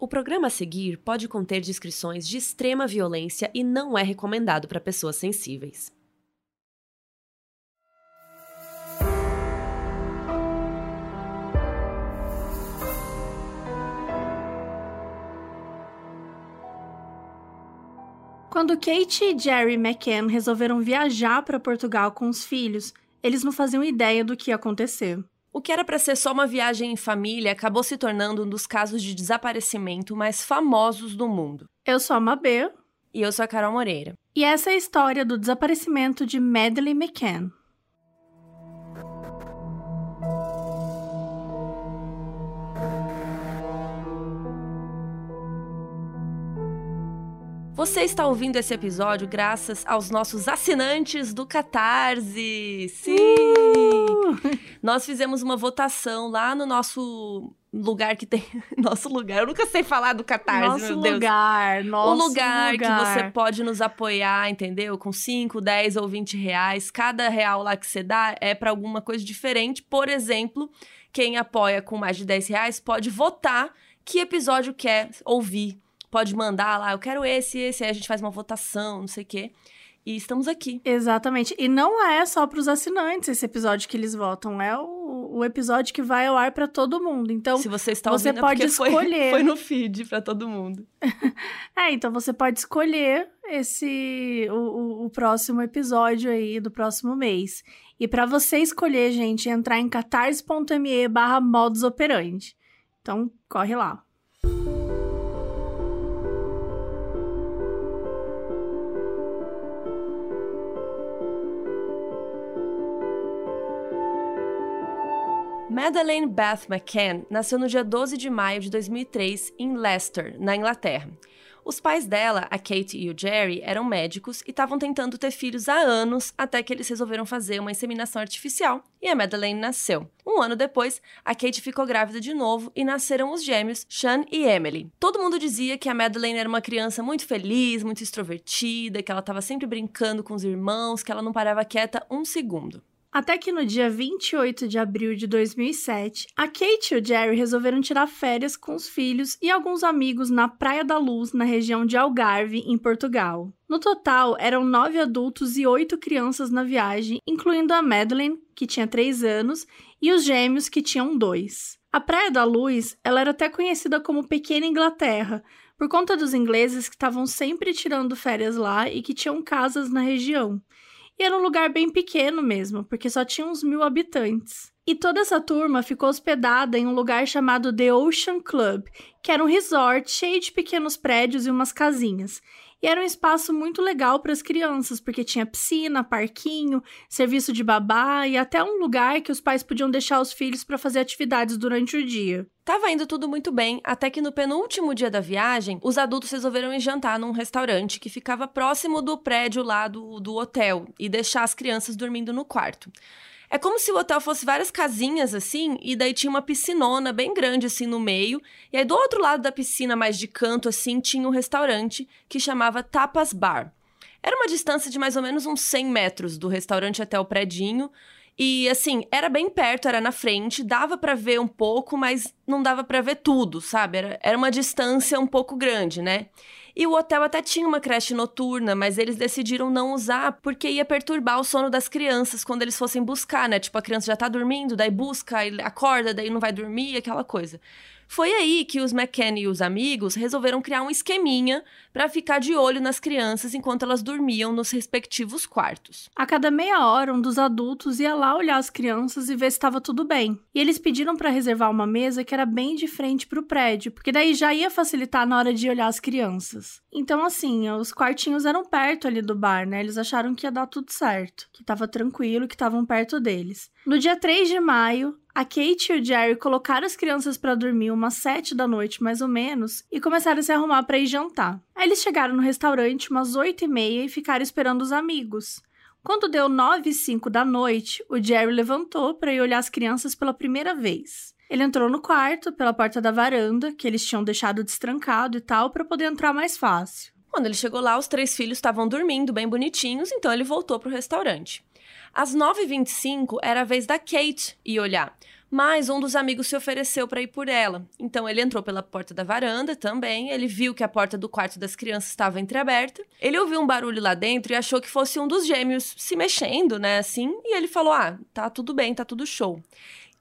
O programa a seguir pode conter descrições de extrema violência e não é recomendado para pessoas sensíveis. Quando Kate e Jerry McCann resolveram viajar para Portugal com os filhos, eles não faziam ideia do que ia acontecer. O que era para ser só uma viagem em família acabou se tornando um dos casos de desaparecimento mais famosos do mundo. Eu sou a Mabê. E eu sou a Carol Moreira. E essa é a história do desaparecimento de Madeleine McCann. Você está ouvindo esse episódio graças aos nossos assinantes do Catarse. Sim! Uh! Nós fizemos uma votação lá no nosso lugar que tem. Nosso lugar. Eu nunca sei falar do Catarse, nosso meu Deus. Lugar, nosso o lugar, lugar que você pode nos apoiar, entendeu? Com 5, 10 ou 20 reais. Cada real lá que você dá é para alguma coisa diferente. Por exemplo, quem apoia com mais de 10 reais pode votar que episódio quer ouvir pode mandar lá, eu quero esse, esse, aí a gente faz uma votação, não sei o quê. E estamos aqui. Exatamente. E não é só para os assinantes esse episódio que eles votam, é o, o episódio que vai ao ar para todo mundo. Então, se você está você ouvindo, é pode é escolher. Foi, foi no feed para todo mundo. é, então você pode escolher esse o, o, o próximo episódio aí do próximo mês. E para você escolher, gente, entrar em catarse.me/modus operandi. Então, corre lá. Madeleine Beth McCann nasceu no dia 12 de maio de 2003 em Leicester, na Inglaterra. Os pais dela, a Kate e o Jerry, eram médicos e estavam tentando ter filhos há anos até que eles resolveram fazer uma inseminação artificial e a Madeleine nasceu. Um ano depois, a Kate ficou grávida de novo e nasceram os gêmeos Sean e Emily. Todo mundo dizia que a Madeleine era uma criança muito feliz, muito extrovertida, que ela estava sempre brincando com os irmãos, que ela não parava quieta um segundo. Até que no dia 28 de abril de 2007, a Kate e o Jerry resolveram tirar férias com os filhos e alguns amigos na Praia da Luz, na região de Algarve, em Portugal. No total, eram nove adultos e oito crianças na viagem, incluindo a Madeleine, que tinha três anos, e os gêmeos, que tinham dois. A Praia da Luz ela era até conhecida como Pequena Inglaterra, por conta dos ingleses que estavam sempre tirando férias lá e que tinham casas na região. E era um lugar bem pequeno mesmo, porque só tinha uns mil habitantes. E toda essa turma ficou hospedada em um lugar chamado The Ocean Club, que era um resort cheio de pequenos prédios e umas casinhas. E era um espaço muito legal para as crianças, porque tinha piscina, parquinho, serviço de babá e até um lugar que os pais podiam deixar os filhos para fazer atividades durante o dia. Tava indo tudo muito bem, até que no penúltimo dia da viagem, os adultos resolveram ir jantar num restaurante que ficava próximo do prédio lá do, do hotel e deixar as crianças dormindo no quarto. É como se o hotel fosse várias casinhas assim, e daí tinha uma piscinona bem grande assim no meio, e aí do outro lado da piscina, mais de canto assim, tinha um restaurante que chamava Tapas Bar. Era uma distância de mais ou menos uns 100 metros do restaurante até o predinho, e assim, era bem perto, era na frente, dava para ver um pouco, mas não dava para ver tudo, sabe? Era, era uma distância um pouco grande, né? E o hotel até tinha uma creche noturna, mas eles decidiram não usar porque ia perturbar o sono das crianças quando eles fossem buscar, né? Tipo, a criança já tá dormindo, daí busca, acorda, daí não vai dormir, aquela coisa. Foi aí que os McKenna e os amigos resolveram criar um esqueminha para ficar de olho nas crianças enquanto elas dormiam nos respectivos quartos. A cada meia hora, um dos adultos ia lá olhar as crianças e ver se estava tudo bem. E eles pediram para reservar uma mesa que era bem de frente para o prédio, porque daí já ia facilitar na hora de olhar as crianças. Então, assim, os quartinhos eram perto ali do bar, né? Eles acharam que ia dar tudo certo, que estava tranquilo, que estavam perto deles. No dia 3 de maio, a Kate e o Jerry colocaram as crianças para dormir umas sete da noite, mais ou menos, e começaram a se arrumar para ir jantar. Aí eles chegaram no restaurante umas oito e meia e ficaram esperando os amigos. Quando deu nove e cinco da noite, o Jerry levantou para ir olhar as crianças pela primeira vez. Ele entrou no quarto pela porta da varanda, que eles tinham deixado destrancado e tal, para poder entrar mais fácil. Quando ele chegou lá, os três filhos estavam dormindo bem bonitinhos, então ele voltou para o restaurante. Às 9h25 era a vez da Kate ir olhar, mas um dos amigos se ofereceu para ir por ela. Então ele entrou pela porta da varanda também, ele viu que a porta do quarto das crianças estava entreaberta. Ele ouviu um barulho lá dentro e achou que fosse um dos gêmeos se mexendo, né, assim, e ele falou: "Ah, tá tudo bem, tá tudo show".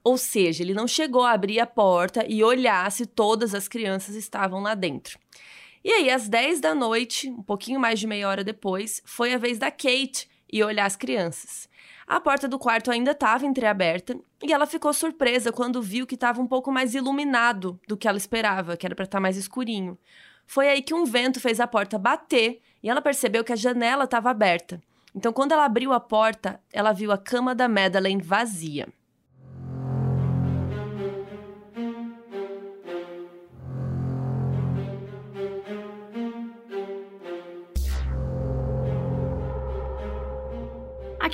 Ou seja, ele não chegou a abrir a porta e olhar se todas as crianças estavam lá dentro. E aí, às 10 da noite, um pouquinho mais de meia hora depois, foi a vez da Kate ir olhar as crianças. A porta do quarto ainda estava entreaberta e ela ficou surpresa quando viu que estava um pouco mais iluminado do que ela esperava, que era para estar tá mais escurinho. Foi aí que um vento fez a porta bater e ela percebeu que a janela estava aberta. Então, quando ela abriu a porta, ela viu a cama da Madeleine vazia.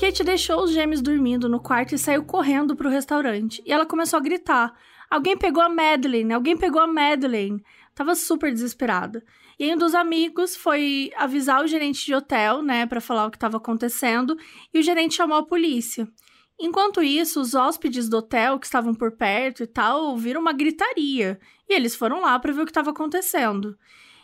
Kate deixou os gêmeos dormindo no quarto e saiu correndo para o restaurante. E ela começou a gritar: Alguém pegou a Madeleine! Alguém pegou a Madeleine! Tava super desesperada. E um dos amigos foi avisar o gerente de hotel, né, para falar o que estava acontecendo, e o gerente chamou a polícia. Enquanto isso, os hóspedes do hotel que estavam por perto e tal ouviram uma gritaria, e eles foram lá para ver o que estava acontecendo.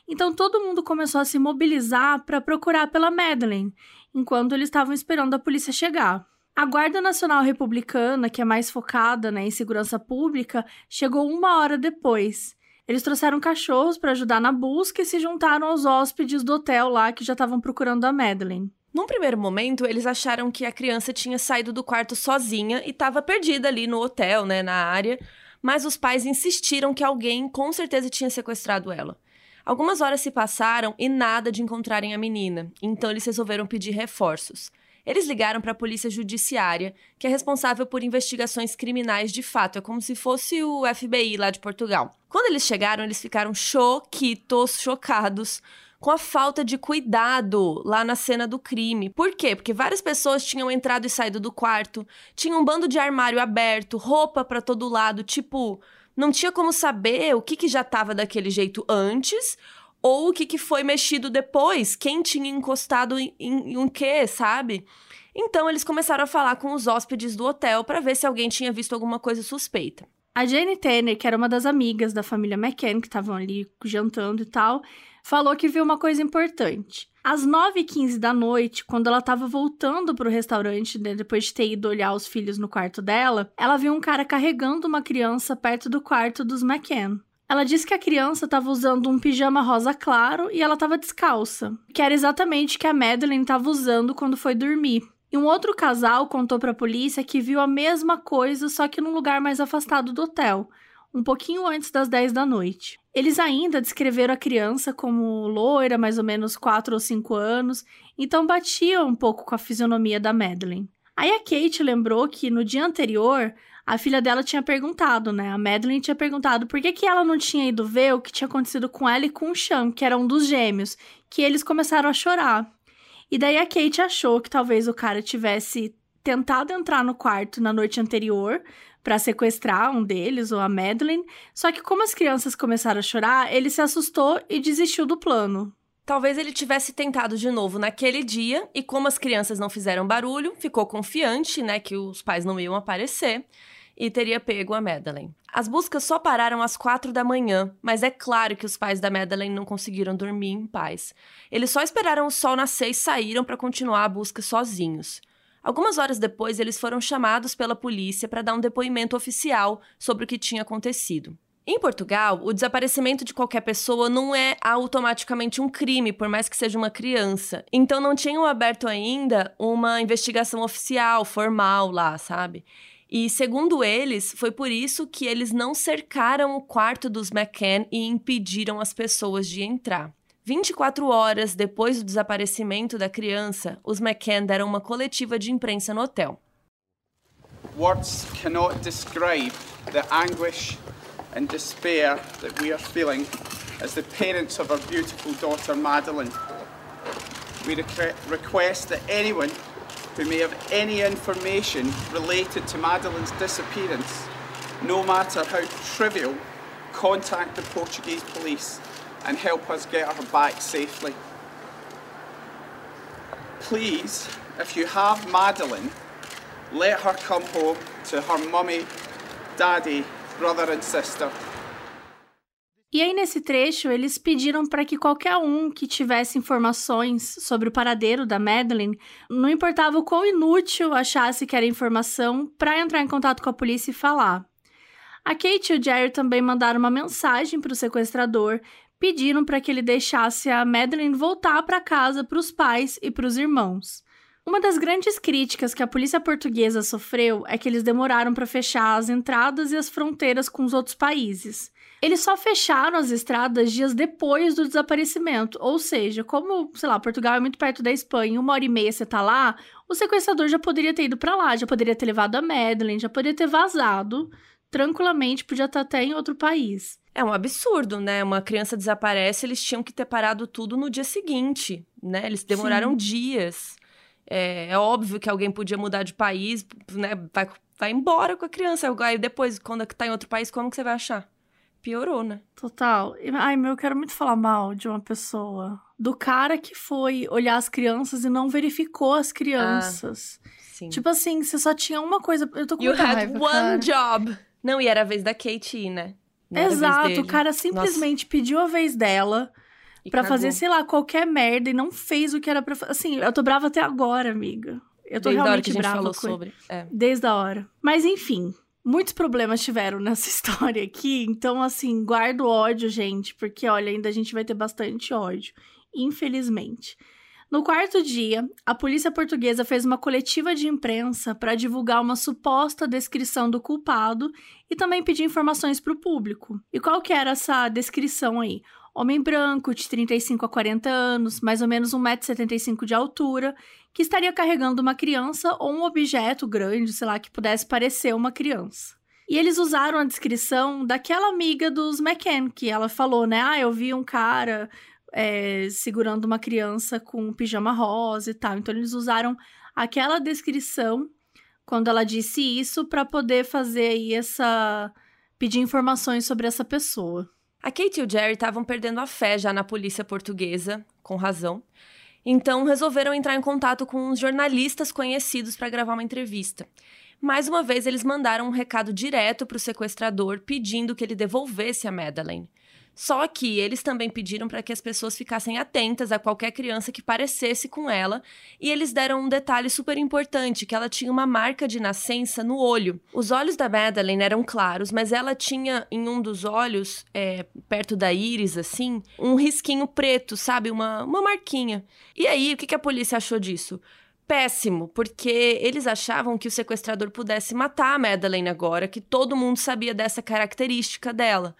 Então todo mundo começou a se mobilizar para procurar pela Madeleine, enquanto eles estavam esperando a polícia chegar. A Guarda Nacional Republicana, que é mais focada né, em segurança pública, chegou uma hora depois. Eles trouxeram cachorros para ajudar na busca e se juntaram aos hóspedes do hotel lá que já estavam procurando a Madeleine. Num primeiro momento, eles acharam que a criança tinha saído do quarto sozinha e estava perdida ali no hotel, né, na área, mas os pais insistiram que alguém com certeza tinha sequestrado ela. Algumas horas se passaram e nada de encontrarem a menina, então eles resolveram pedir reforços. Eles ligaram para a polícia judiciária, que é responsável por investigações criminais de fato, é como se fosse o FBI lá de Portugal. Quando eles chegaram, eles ficaram choquitos, chocados com a falta de cuidado lá na cena do crime. Por quê? Porque várias pessoas tinham entrado e saído do quarto, tinha um bando de armário aberto, roupa para todo lado, tipo, não tinha como saber o que, que já estava daquele jeito antes ou o que, que foi mexido depois, quem tinha encostado em, em, um quê, sabe? Então eles começaram a falar com os hóspedes do hotel para ver se alguém tinha visto alguma coisa suspeita. A Jane Tanner, que era uma das amigas da família McCann, que estavam ali jantando e tal, falou que viu uma coisa importante. Às 9h15 da noite, quando ela estava voltando para o restaurante, né, depois de ter ido olhar os filhos no quarto dela, ela viu um cara carregando uma criança perto do quarto dos McCann. Ela disse que a criança estava usando um pijama rosa claro e ela estava descalça, que era exatamente o que a Madeline estava usando quando foi dormir. E um outro casal contou para a polícia que viu a mesma coisa, só que num lugar mais afastado do hotel, um pouquinho antes das 10 da noite. Eles ainda descreveram a criança como loira, mais ou menos 4 ou 5 anos, então batia um pouco com a fisionomia da Madeline. Aí a Kate lembrou que no dia anterior a filha dela tinha perguntado, né? A Madeline tinha perguntado por que, que ela não tinha ido ver o que tinha acontecido com ela e com o Sean, que era um dos gêmeos, que eles começaram a chorar. E daí a Kate achou que talvez o cara tivesse tentado entrar no quarto na noite anterior, para sequestrar um deles, ou a Madeline. Só que como as crianças começaram a chorar, ele se assustou e desistiu do plano. Talvez ele tivesse tentado de novo naquele dia e como as crianças não fizeram barulho, ficou confiante, né, que os pais não iam aparecer e teria pego a Madeleine. As buscas só pararam às quatro da manhã, mas é claro que os pais da Madeleine não conseguiram dormir em paz. Eles só esperaram o sol nascer e saíram para continuar a busca sozinhos. Algumas horas depois, eles foram chamados pela polícia para dar um depoimento oficial sobre o que tinha acontecido. Em Portugal, o desaparecimento de qualquer pessoa não é automaticamente um crime, por mais que seja uma criança. Então não tinham aberto ainda uma investigação oficial, formal lá, sabe? E segundo eles, foi por isso que eles não cercaram o quarto dos McCann e impediram as pessoas de entrar. 24 horas depois do desaparecimento da criança, os McCann deram uma coletiva de imprensa no hotel. Words cannot describe the anguish and despair that we are feeling as the parents of our beautiful daughter Madeline. We request that anyone who may have any information related to Madeline's disappearance, no matter how trivial, contact the Portuguese police and help us get her back safely. Please, if you have Madeline, let her come home to her mummy, daddy, brother and sister. E aí, nesse trecho, eles pediram para que qualquer um que tivesse informações sobre o paradeiro da Madeleine, não importava o quão inútil achasse que era informação, para entrar em contato com a polícia e falar. A Kate e o Jerry também mandaram uma mensagem para o sequestrador, pediram para que ele deixasse a Madeleine voltar para casa para os pais e para os irmãos. Uma das grandes críticas que a polícia portuguesa sofreu é que eles demoraram para fechar as entradas e as fronteiras com os outros países. Eles só fecharam as estradas dias depois do desaparecimento, ou seja, como, sei lá, Portugal é muito perto da Espanha, uma hora e meia você tá lá, o sequestrador já poderia ter ido para lá, já poderia ter levado a Madeleine, já poderia ter vazado tranquilamente, podia estar até em outro país. É um absurdo, né? Uma criança desaparece, eles tinham que ter parado tudo no dia seguinte, né? Eles demoraram Sim. dias. É, é, óbvio que alguém podia mudar de país, né? Vai, vai embora com a criança. Aí depois, quando tá em outro país, como que você vai achar? piorou, né? Total. Ai, meu, eu quero muito falar mal de uma pessoa. Do cara que foi olhar as crianças e não verificou as crianças. Ah, sim. Tipo assim, você só tinha uma coisa. Eu tô com you muita had raiva, one cara. job. Não, e era a vez da Katie, né? Não Exato, o cara simplesmente Nossa. pediu a vez dela para fazer, sei lá, qualquer merda e não fez o que era pra fazer. Assim, eu tô brava até agora, amiga. Eu tô Desde realmente a hora que a gente brava falou sobre. É. Desde a hora. Mas enfim, muitos problemas tiveram nessa história aqui, então assim, guardo ódio, gente, porque olha, ainda a gente vai ter bastante ódio, infelizmente. No quarto dia, a polícia portuguesa fez uma coletiva de imprensa para divulgar uma suposta descrição do culpado e também pedir informações para o público. E qual que era essa descrição aí? Homem branco, de 35 a 40 anos, mais ou menos 1,75m de altura, que estaria carregando uma criança ou um objeto grande, sei lá, que pudesse parecer uma criança. E eles usaram a descrição daquela amiga dos McCann, que ela falou, né? Ah, eu vi um cara é, segurando uma criança com um pijama rosa e tal. Então, eles usaram aquela descrição quando ela disse isso para poder fazer aí essa. pedir informações sobre essa pessoa. A Kate e o Jerry estavam perdendo a fé já na polícia portuguesa, com razão. Então resolveram entrar em contato com uns jornalistas conhecidos para gravar uma entrevista. Mais uma vez, eles mandaram um recado direto para o sequestrador pedindo que ele devolvesse a Madeleine. Só que eles também pediram para que as pessoas ficassem atentas a qualquer criança que parecesse com ela, e eles deram um detalhe super importante, que ela tinha uma marca de nascença no olho. Os olhos da Madeleine eram claros, mas ela tinha em um dos olhos, é, perto da íris, assim, um risquinho preto, sabe? Uma, uma marquinha. E aí, o que, que a polícia achou disso? péssimo, porque eles achavam que o sequestrador pudesse matar a Madeleine agora, que todo mundo sabia dessa característica dela.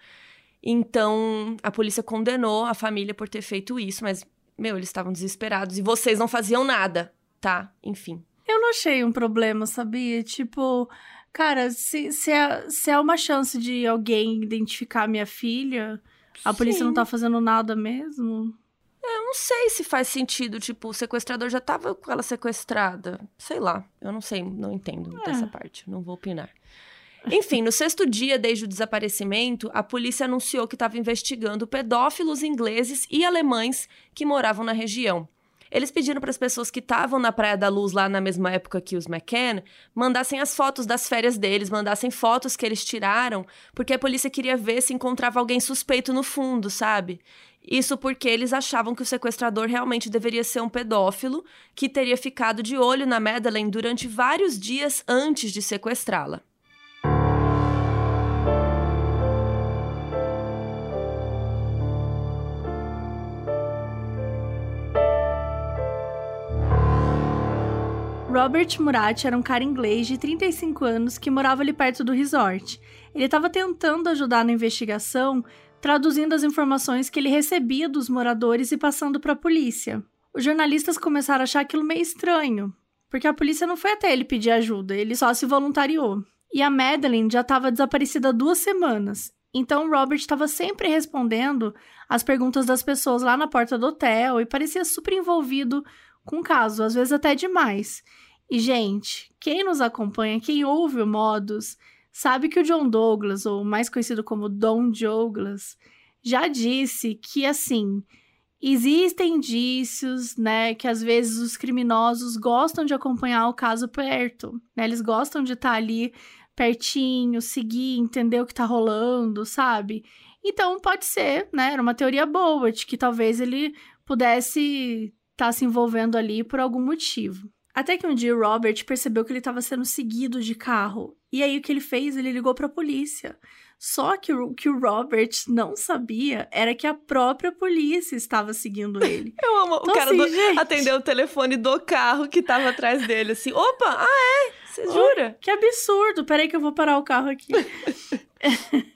Então, a polícia condenou a família por ter feito isso, mas, meu, eles estavam desesperados e vocês não faziam nada, tá? Enfim. Eu não achei um problema, sabia? Tipo, cara, se, se, é, se é uma chance de alguém identificar minha filha, a Sim. polícia não tá fazendo nada mesmo. É, eu não sei se faz sentido, tipo, o sequestrador já tava com ela sequestrada. Sei lá, eu não sei, não entendo é. dessa parte, não vou opinar. Enfim, no sexto dia desde o desaparecimento, a polícia anunciou que estava investigando pedófilos ingleses e alemães que moravam na região. Eles pediram para as pessoas que estavam na Praia da Luz lá na mesma época que os McCann mandassem as fotos das férias deles, mandassem fotos que eles tiraram, porque a polícia queria ver se encontrava alguém suspeito no fundo, sabe? Isso porque eles achavam que o sequestrador realmente deveria ser um pedófilo que teria ficado de olho na Madeleine durante vários dias antes de sequestrá-la. Robert Murat era um cara inglês de 35 anos que morava ali perto do resort. Ele estava tentando ajudar na investigação, traduzindo as informações que ele recebia dos moradores e passando para a polícia. Os jornalistas começaram a achar aquilo meio estranho, porque a polícia não foi até ele pedir ajuda, ele só se voluntariou. E a Madeline já estava desaparecida há duas semanas, então Robert estava sempre respondendo as perguntas das pessoas lá na porta do hotel e parecia super envolvido com o caso, às vezes até demais. E, gente, quem nos acompanha, quem ouve o Modus, sabe que o John Douglas, ou mais conhecido como Don Douglas, já disse que, assim, existem indícios, né, que às vezes os criminosos gostam de acompanhar o caso perto, né, eles gostam de estar ali pertinho, seguir, entender o que tá rolando, sabe? Então pode ser, né? Era uma teoria boa de que talvez ele pudesse estar tá se envolvendo ali por algum motivo. Até que um dia o Robert percebeu que ele estava sendo seguido de carro. E aí o que ele fez? Ele ligou para a polícia. Só que o que o Robert não sabia era que a própria polícia estava seguindo ele. Eu amo. Então, o cara assim, do... atendeu o telefone do carro que estava atrás dele, assim. Opa, ah é? Você jura? Oh, que absurdo. Peraí que eu vou parar o carro aqui.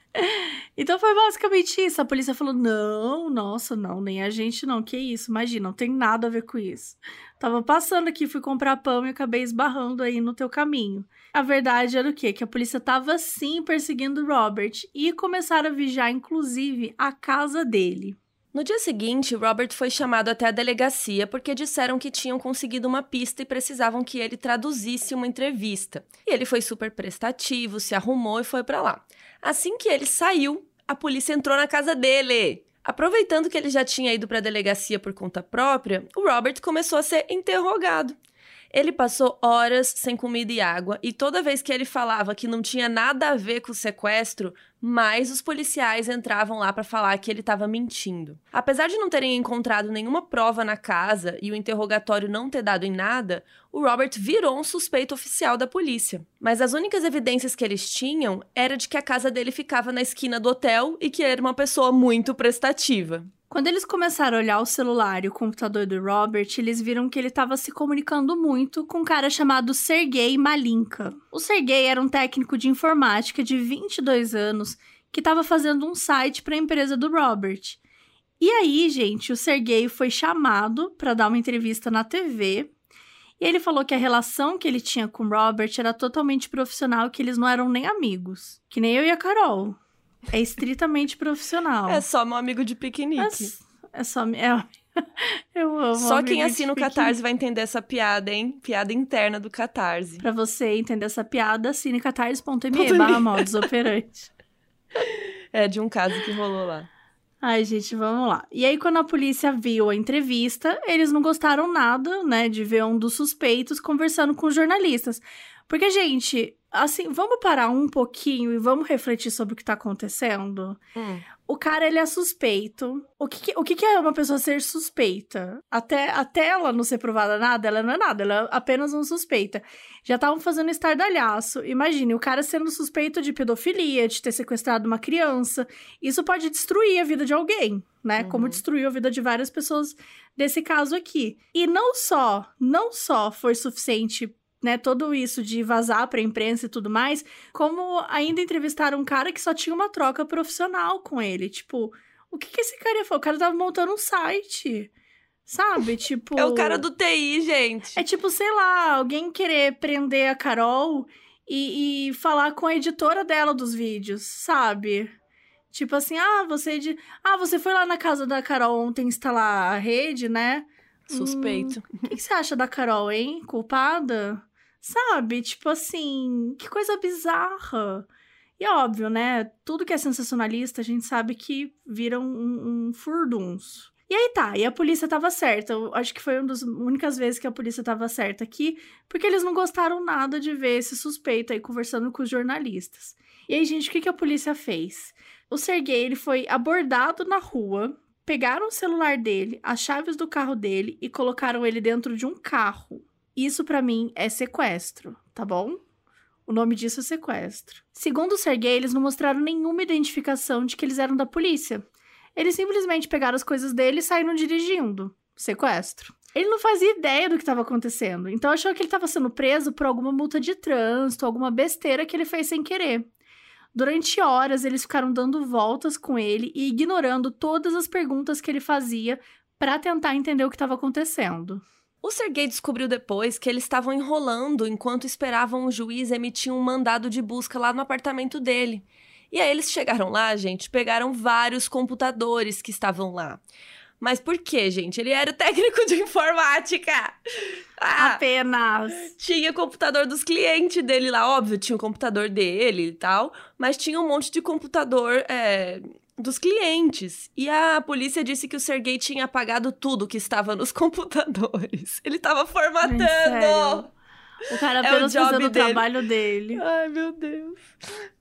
então foi basicamente isso. A polícia falou: não, nossa, não, nem a gente não. Que isso? Imagina, não tem nada a ver com isso. Tava passando aqui, fui comprar pão e acabei esbarrando aí no teu caminho. A verdade era o quê? Que a polícia tava sim perseguindo Robert e começaram a vigiar, inclusive, a casa dele. No dia seguinte, Robert foi chamado até a delegacia porque disseram que tinham conseguido uma pista e precisavam que ele traduzisse uma entrevista. E ele foi super prestativo, se arrumou e foi para lá. Assim que ele saiu, a polícia entrou na casa dele. Aproveitando que ele já tinha ido para a delegacia por conta própria, o Robert começou a ser interrogado. Ele passou horas sem comida e água, e toda vez que ele falava que não tinha nada a ver com o sequestro, mais os policiais entravam lá para falar que ele estava mentindo. Apesar de não terem encontrado nenhuma prova na casa e o interrogatório não ter dado em nada, o Robert virou um suspeito oficial da polícia. Mas as únicas evidências que eles tinham era de que a casa dele ficava na esquina do hotel e que ele era uma pessoa muito prestativa. Quando eles começaram a olhar o celular e o computador do Robert, eles viram que ele estava se comunicando muito com um cara chamado Sergei Malinka. O Sergei era um técnico de informática de 22 anos que estava fazendo um site para a empresa do Robert. E aí, gente, o Sergei foi chamado para dar uma entrevista na TV. E ele falou que a relação que ele tinha com o Robert era totalmente profissional, que eles não eram nem amigos. Que nem eu e a Carol. É estritamente profissional. É só meu amigo de piquenique. É, é só. É, eu amo. Só quem assina o Catarse vai entender essa piada, hein? Piada interna do Catarse. Pra você entender essa piada, assine catarse.me barra modus operante. É, de um caso que rolou lá. Ai, gente, vamos lá. E aí, quando a polícia viu a entrevista, eles não gostaram nada, né, de ver um dos suspeitos conversando com jornalistas. Porque, gente, assim, vamos parar um pouquinho e vamos refletir sobre o que tá acontecendo? Hum. O cara, ele é suspeito. O que, o que, é uma pessoa ser suspeita? Até, até ela não ser provada nada, ela não é nada, ela é apenas uma suspeita. Já estavam fazendo estardalhaço. Imagine, o cara sendo suspeito de pedofilia, de ter sequestrado uma criança. Isso pode destruir a vida de alguém, né? Uhum. Como destruiu a vida de várias pessoas desse caso aqui. E não só, não só foi suficiente né, todo isso de vazar para a imprensa e tudo mais, como ainda entrevistaram um cara que só tinha uma troca profissional com ele. Tipo, o que, que esse cara ia falar? O cara tava montando um site. Sabe? Tipo. É o cara do TI, gente. É tipo, sei lá, alguém querer prender a Carol e, e falar com a editora dela dos vídeos, sabe? Tipo assim, ah, você. De... Ah, você foi lá na casa da Carol ontem instalar a rede, né? Suspeito. Hum, o que, que você acha da Carol, hein? Culpada? Sabe? Tipo assim, que coisa bizarra. E óbvio, né? Tudo que é sensacionalista, a gente sabe que vira um, um furdunço. E aí tá, e a polícia tava certa. Eu acho que foi uma das únicas vezes que a polícia tava certa aqui, porque eles não gostaram nada de ver esse suspeito aí conversando com os jornalistas. E aí, gente, o que, que a polícia fez? O Sergei, ele foi abordado na rua, pegaram o celular dele, as chaves do carro dele e colocaram ele dentro de um carro. Isso para mim é sequestro, tá bom? O nome disso é sequestro. Segundo o Sergei, eles não mostraram nenhuma identificação de que eles eram da polícia. Eles simplesmente pegaram as coisas dele e saíram dirigindo. Sequestro. Ele não fazia ideia do que estava acontecendo, então achou que ele estava sendo preso por alguma multa de trânsito, alguma besteira que ele fez sem querer. Durante horas, eles ficaram dando voltas com ele e ignorando todas as perguntas que ele fazia para tentar entender o que estava acontecendo. O Sergei descobriu depois que eles estavam enrolando enquanto esperavam o juiz emitir um mandado de busca lá no apartamento dele. E aí eles chegaram lá, gente, pegaram vários computadores que estavam lá. Mas por quê, gente? Ele era o técnico de informática. Ah, Apenas. Tinha o computador dos clientes dele lá, óbvio, tinha o computador dele e tal, mas tinha um monte de computador é, dos clientes. E a polícia disse que o Sergei tinha apagado tudo que estava nos computadores. Ele estava formatando. O cara apenas é o fazendo o trabalho dele. Ai, meu Deus.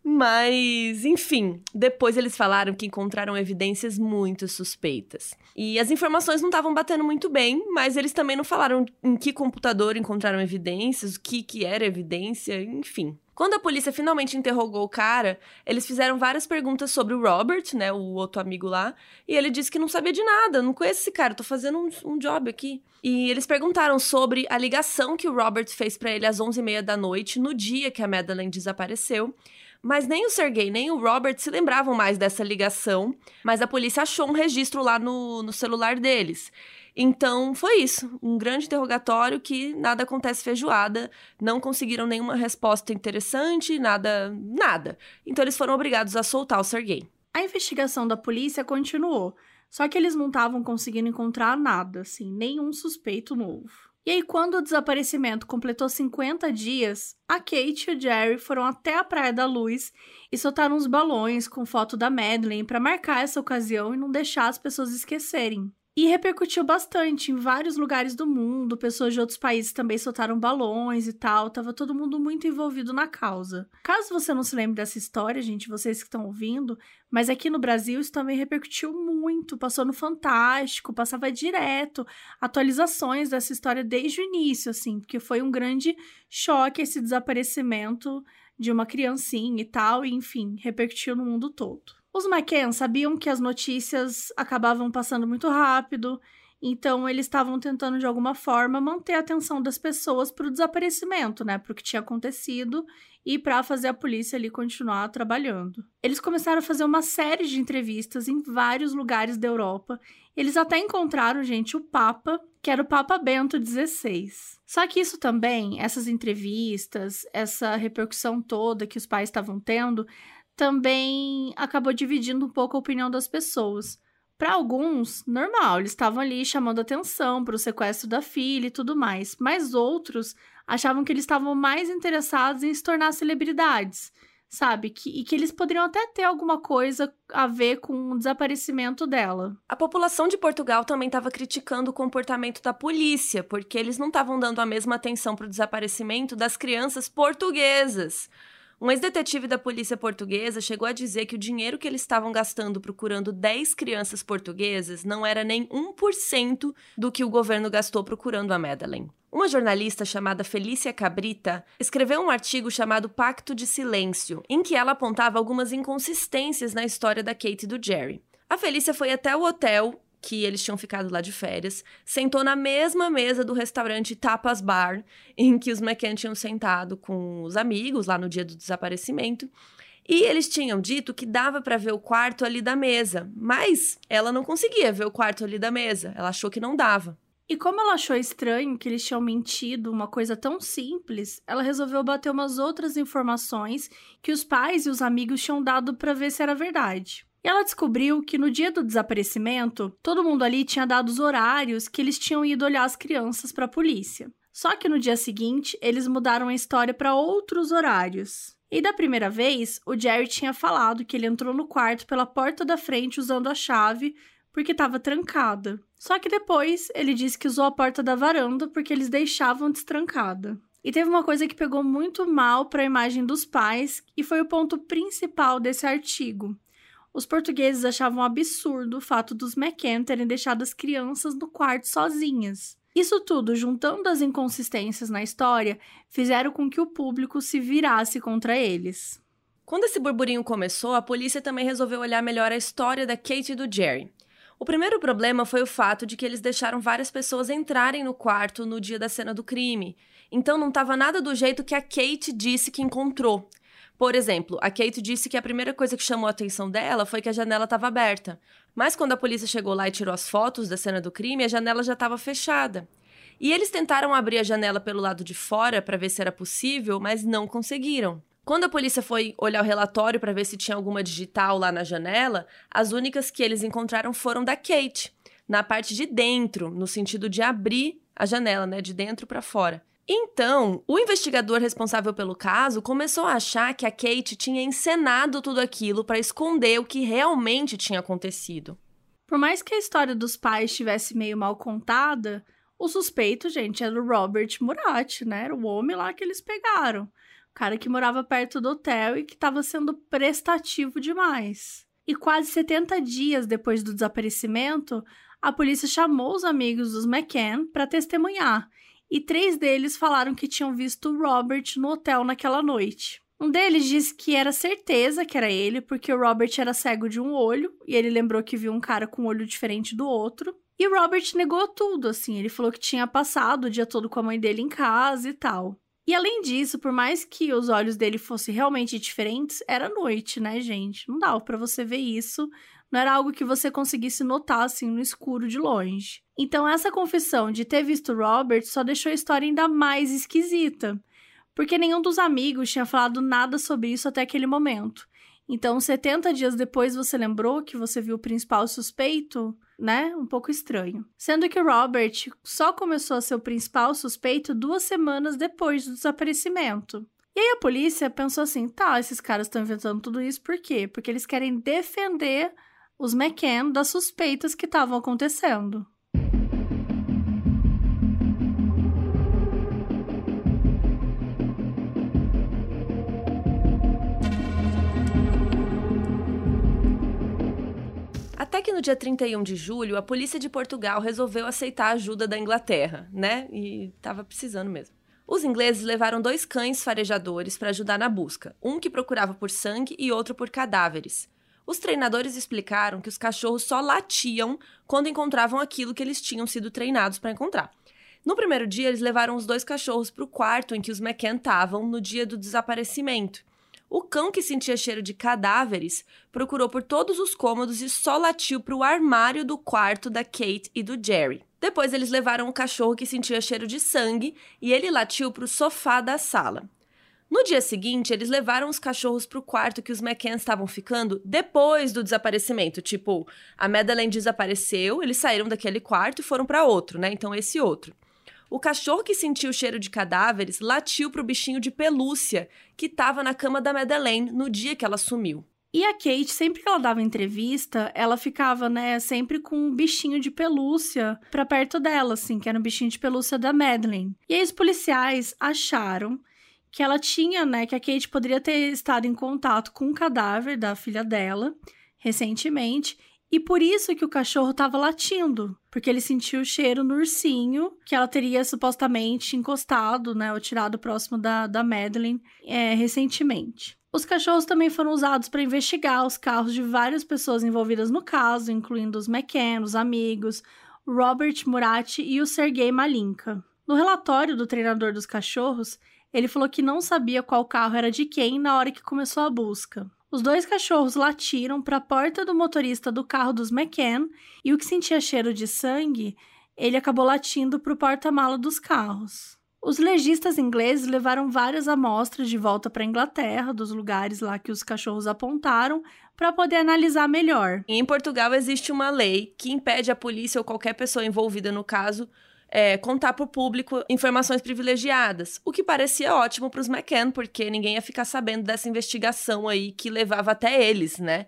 Mas, enfim, depois eles falaram que encontraram evidências muito suspeitas. E as informações não estavam batendo muito bem, mas eles também não falaram em que computador encontraram evidências, o que, que era evidência, enfim. Quando a polícia finalmente interrogou o cara, eles fizeram várias perguntas sobre o Robert, né, o outro amigo lá, e ele disse que não sabia de nada, não conheço esse cara, tô fazendo um, um job aqui. E eles perguntaram sobre a ligação que o Robert fez para ele às 11h30 da noite, no dia que a Madeleine desapareceu. Mas nem o Sergei nem o Robert se lembravam mais dessa ligação, mas a polícia achou um registro lá no, no celular deles. Então foi isso, um grande interrogatório que nada acontece feijoada, não conseguiram nenhuma resposta interessante, nada, nada. Então eles foram obrigados a soltar o Sergei. A investigação da polícia continuou, só que eles não estavam conseguindo encontrar nada, assim, nenhum suspeito novo. E aí, quando o desaparecimento completou 50 dias, a Kate e o Jerry foram até a Praia da Luz e soltaram uns balões com foto da Madeleine para marcar essa ocasião e não deixar as pessoas esquecerem. E repercutiu bastante em vários lugares do mundo, pessoas de outros países também soltaram balões e tal, tava todo mundo muito envolvido na causa. Caso você não se lembre dessa história, gente, vocês que estão ouvindo, mas aqui no Brasil isso também repercutiu muito, passou no Fantástico, passava direto, atualizações dessa história desde o início, assim, porque foi um grande choque esse desaparecimento de uma criancinha e tal, e enfim, repercutiu no mundo todo. Os McCann sabiam que as notícias acabavam passando muito rápido, então eles estavam tentando de alguma forma manter a atenção das pessoas para o desaparecimento, né, para o que tinha acontecido e para fazer a polícia ali continuar trabalhando. Eles começaram a fazer uma série de entrevistas em vários lugares da Europa. Eles até encontraram, gente, o Papa, que era o Papa Bento XVI. Só que isso também, essas entrevistas, essa repercussão toda que os pais estavam tendo, também acabou dividindo um pouco a opinião das pessoas. Para alguns, normal, eles estavam ali chamando atenção para o sequestro da filha e tudo mais, mas outros achavam que eles estavam mais interessados em se tornar celebridades, sabe? Que, e que eles poderiam até ter alguma coisa a ver com o desaparecimento dela. A população de Portugal também estava criticando o comportamento da polícia, porque eles não estavam dando a mesma atenção para o desaparecimento das crianças portuguesas. Um ex-detetive da polícia portuguesa chegou a dizer que o dinheiro que eles estavam gastando procurando 10 crianças portuguesas não era nem 1% do que o governo gastou procurando a Madeleine. Uma jornalista chamada Felícia Cabrita escreveu um artigo chamado Pacto de Silêncio, em que ela apontava algumas inconsistências na história da Kate e do Jerry. A Felícia foi até o hotel que eles tinham ficado lá de férias, sentou na mesma mesa do restaurante Tapas Bar, em que os McCann tinham sentado com os amigos lá no dia do desaparecimento. E eles tinham dito que dava para ver o quarto ali da mesa, mas ela não conseguia ver o quarto ali da mesa. Ela achou que não dava. E como ela achou estranho que eles tinham mentido uma coisa tão simples, ela resolveu bater umas outras informações que os pais e os amigos tinham dado para ver se era verdade. E ela descobriu que no dia do desaparecimento, todo mundo ali tinha dado os horários que eles tinham ido olhar as crianças para a polícia. Só que no dia seguinte, eles mudaram a história para outros horários. E da primeira vez, o Jerry tinha falado que ele entrou no quarto pela porta da frente usando a chave porque estava trancada. Só que depois ele disse que usou a porta da varanda porque eles deixavam destrancada. E teve uma coisa que pegou muito mal para a imagem dos pais e foi o ponto principal desse artigo. Os portugueses achavam absurdo o fato dos McCann terem deixado as crianças no quarto sozinhas. Isso tudo, juntando as inconsistências na história, fizeram com que o público se virasse contra eles. Quando esse burburinho começou, a polícia também resolveu olhar melhor a história da Kate e do Jerry. O primeiro problema foi o fato de que eles deixaram várias pessoas entrarem no quarto no dia da cena do crime. Então não estava nada do jeito que a Kate disse que encontrou. Por exemplo, a Kate disse que a primeira coisa que chamou a atenção dela foi que a janela estava aberta. Mas quando a polícia chegou lá e tirou as fotos da cena do crime, a janela já estava fechada. E eles tentaram abrir a janela pelo lado de fora para ver se era possível, mas não conseguiram. Quando a polícia foi olhar o relatório para ver se tinha alguma digital lá na janela, as únicas que eles encontraram foram da Kate, na parte de dentro, no sentido de abrir a janela, né, de dentro para fora. Então, o investigador responsável pelo caso começou a achar que a Kate tinha encenado tudo aquilo para esconder o que realmente tinha acontecido. Por mais que a história dos pais estivesse meio mal contada, O suspeito, gente, era o Robert Murat, né? Era o homem lá que eles pegaram. O cara que morava perto do hotel e que estava sendo prestativo demais. E quase 70 dias depois do desaparecimento, a polícia chamou os amigos dos McCann para testemunhar. E três deles falaram que tinham visto Robert no hotel naquela noite. Um deles disse que era certeza que era ele, porque o Robert era cego de um olho e ele lembrou que viu um cara com um olho diferente do outro. E Robert negou tudo, assim. Ele falou que tinha passado o dia todo com a mãe dele em casa e tal. E além disso, por mais que os olhos dele fossem realmente diferentes, era noite, né, gente? Não dava para você ver isso. Não era algo que você conseguisse notar assim no escuro de longe. Então, essa confissão de ter visto Robert só deixou a história ainda mais esquisita, porque nenhum dos amigos tinha falado nada sobre isso até aquele momento. Então, 70 dias depois você lembrou que você viu o principal suspeito? né? Um pouco estranho. Sendo que Robert só começou a ser o principal suspeito duas semanas depois do desaparecimento. E aí a polícia pensou assim: tá, esses caras estão inventando tudo isso por quê? Porque eles querem defender os McCann das suspeitas que estavam acontecendo. Até que no dia 31 de julho, a polícia de Portugal resolveu aceitar a ajuda da Inglaterra, né? E estava precisando mesmo. Os ingleses levaram dois cães farejadores para ajudar na busca, um que procurava por sangue e outro por cadáveres. Os treinadores explicaram que os cachorros só latiam quando encontravam aquilo que eles tinham sido treinados para encontrar. No primeiro dia, eles levaram os dois cachorros para o quarto em que os McCann estavam no dia do desaparecimento. O cão que sentia cheiro de cadáveres procurou por todos os cômodos e só latiu para o armário do quarto da Kate e do Jerry. Depois eles levaram o cachorro que sentia cheiro de sangue e ele latiu para o sofá da sala. No dia seguinte, eles levaram os cachorros para o quarto que os McCann estavam ficando depois do desaparecimento. Tipo, a Madeleine desapareceu, eles saíram daquele quarto e foram para outro, né? Então, esse outro. O cachorro que sentiu o cheiro de cadáveres latiu pro bichinho de pelúcia que estava na cama da Madeleine no dia que ela sumiu. E a Kate, sempre que ela dava entrevista, ela ficava, né, sempre com um bichinho de pelúcia pra perto dela, assim, que era um bichinho de pelúcia da Madeleine. E aí os policiais acharam que ela tinha, né, que a Kate poderia ter estado em contato com o cadáver da filha dela recentemente e por isso que o cachorro estava latindo, porque ele sentiu o cheiro no ursinho que ela teria supostamente encostado, né, ou tirado próximo da, da Madeline é, recentemente. Os cachorros também foram usados para investigar os carros de várias pessoas envolvidas no caso, incluindo os McCann, os amigos, Robert Murat e o Sergei Malinka. No relatório do treinador dos cachorros, ele falou que não sabia qual carro era de quem na hora que começou a busca. Os dois cachorros latiram para a porta do motorista do carro dos McCann e o que sentia cheiro de sangue, ele acabou latindo para o porta-mala dos carros. Os legistas ingleses levaram várias amostras de volta para a Inglaterra, dos lugares lá que os cachorros apontaram, para poder analisar melhor. Em Portugal existe uma lei que impede a polícia ou qualquer pessoa envolvida no caso é, contar para o público informações privilegiadas, o que parecia ótimo para os McCann, porque ninguém ia ficar sabendo dessa investigação aí que levava até eles, né?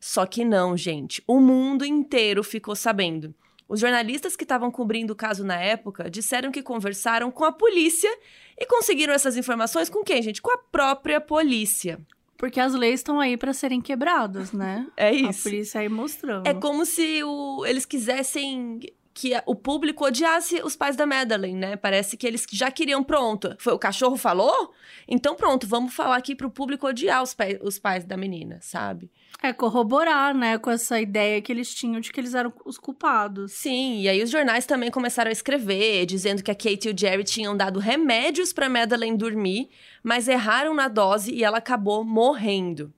Só que não, gente. O mundo inteiro ficou sabendo. Os jornalistas que estavam cobrindo o caso na época disseram que conversaram com a polícia e conseguiram essas informações com quem, gente? Com a própria polícia. Porque as leis estão aí para serem quebradas, né? É isso. A polícia aí mostrando. É como se o, eles quisessem que o público odiasse os pais da Madeleine, né? Parece que eles já queriam pronto. Foi o cachorro falou? Então pronto, vamos falar aqui pro público odiar os, pais, os pais da menina, sabe? É corroborar, né, com essa ideia que eles tinham de que eles eram os culpados. Sim, e aí os jornais também começaram a escrever, dizendo que a Kate e o Jerry tinham dado remédios para Madeleine dormir, mas erraram na dose e ela acabou morrendo.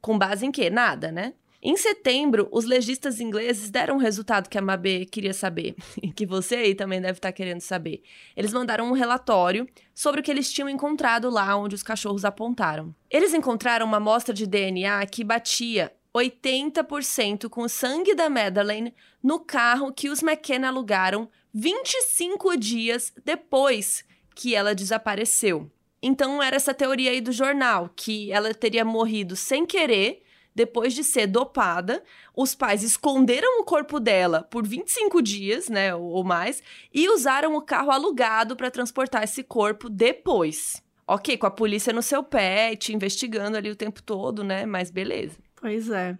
Com base em quê? Nada, né? Em setembro, os legistas ingleses deram um resultado que a Mabê queria saber, e que você aí também deve estar querendo saber. Eles mandaram um relatório sobre o que eles tinham encontrado lá onde os cachorros apontaram. Eles encontraram uma amostra de DNA que batia 80% com o sangue da Madeleine no carro que os McKenna alugaram 25 dias depois que ela desapareceu. Então era essa teoria aí do jornal, que ela teria morrido sem querer depois de ser dopada, os pais esconderam o corpo dela por 25 dias, né, ou mais, e usaram o carro alugado para transportar esse corpo depois. Ok, com a polícia no seu pé te investigando ali o tempo todo, né? Mas beleza. Pois é.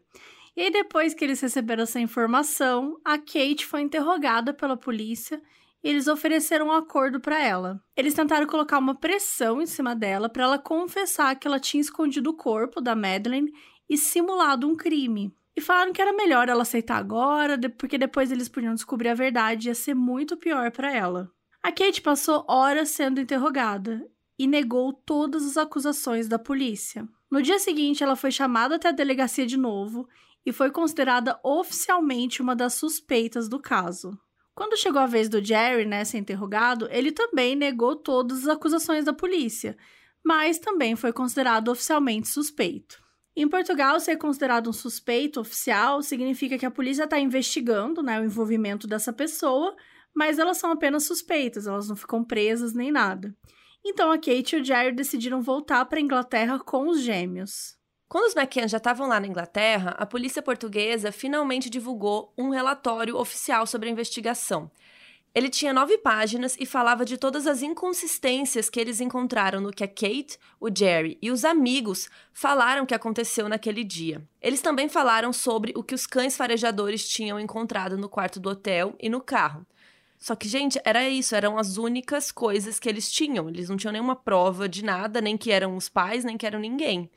E aí, depois que eles receberam essa informação, a Kate foi interrogada pela polícia e eles ofereceram um acordo para ela. Eles tentaram colocar uma pressão em cima dela para ela confessar que ela tinha escondido o corpo da Madeleine e simulado um crime. E falaram que era melhor ela aceitar agora, porque depois eles podiam descobrir a verdade e ia ser muito pior para ela. A Kate passou horas sendo interrogada e negou todas as acusações da polícia. No dia seguinte, ela foi chamada até a delegacia de novo e foi considerada oficialmente uma das suspeitas do caso. Quando chegou a vez do Jerry, né, ser interrogado, ele também negou todas as acusações da polícia, mas também foi considerado oficialmente suspeito. Em Portugal, ser considerado um suspeito oficial significa que a polícia está investigando né, o envolvimento dessa pessoa, mas elas são apenas suspeitas, elas não ficam presas nem nada. Então a Kate e o Jerry decidiram voltar para a Inglaterra com os gêmeos. Quando os McCann já estavam lá na Inglaterra, a polícia portuguesa finalmente divulgou um relatório oficial sobre a investigação. Ele tinha nove páginas e falava de todas as inconsistências que eles encontraram no que a Kate, o Jerry e os amigos falaram que aconteceu naquele dia. Eles também falaram sobre o que os cães farejadores tinham encontrado no quarto do hotel e no carro. Só que, gente, era isso, eram as únicas coisas que eles tinham. Eles não tinham nenhuma prova de nada, nem que eram os pais, nem que eram ninguém.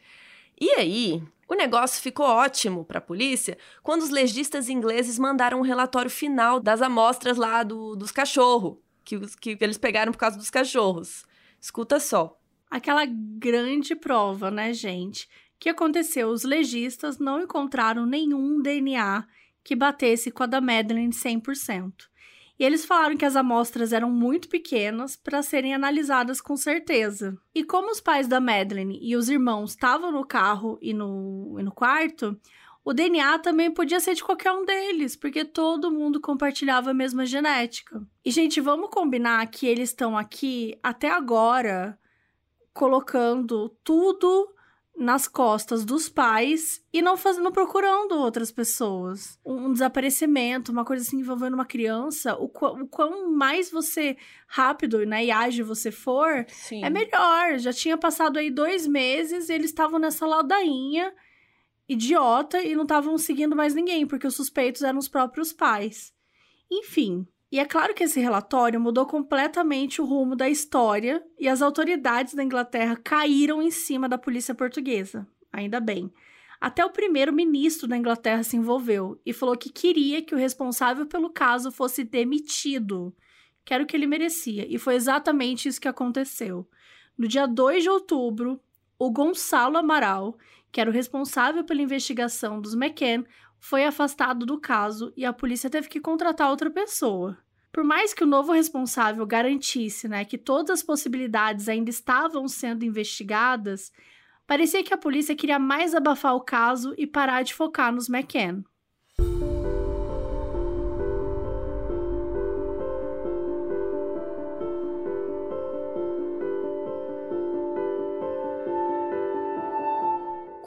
E aí, o negócio ficou ótimo para a polícia quando os legistas ingleses mandaram um relatório final das amostras lá do, dos cachorros, que, que eles pegaram por causa dos cachorros. Escuta só. Aquela grande prova, né, gente? que aconteceu? Os legistas não encontraram nenhum DNA que batesse com a da Madeleine 100%. E eles falaram que as amostras eram muito pequenas para serem analisadas com certeza. E como os pais da Madeleine e os irmãos estavam no carro e no, e no quarto, o DNA também podia ser de qualquer um deles, porque todo mundo compartilhava a mesma genética. E, gente, vamos combinar que eles estão aqui até agora colocando tudo nas costas dos pais e não fazendo procurando outras pessoas. Um, desaparecimento, uma coisa assim envolvendo uma criança, o, qu o quão mais você rápido né, e ágil você for, Sim. é melhor. Já tinha passado aí dois meses e eles estavam nessa ladainha idiota e não estavam seguindo mais ninguém, porque os suspeitos eram os próprios pais. Enfim, e é claro que esse relatório mudou completamente o rumo da história e as autoridades da Inglaterra caíram em cima da polícia portuguesa. Ainda bem. Até o primeiro-ministro da Inglaterra se envolveu e falou que queria que o responsável pelo caso fosse demitido, que era o que ele merecia, e foi exatamente isso que aconteceu. No dia 2 de outubro, o Gonçalo Amaral, que era o responsável pela investigação dos McCann, foi afastado do caso e a polícia teve que contratar outra pessoa. Por mais que o novo responsável garantisse né, que todas as possibilidades ainda estavam sendo investigadas, parecia que a polícia queria mais abafar o caso e parar de focar nos McCann.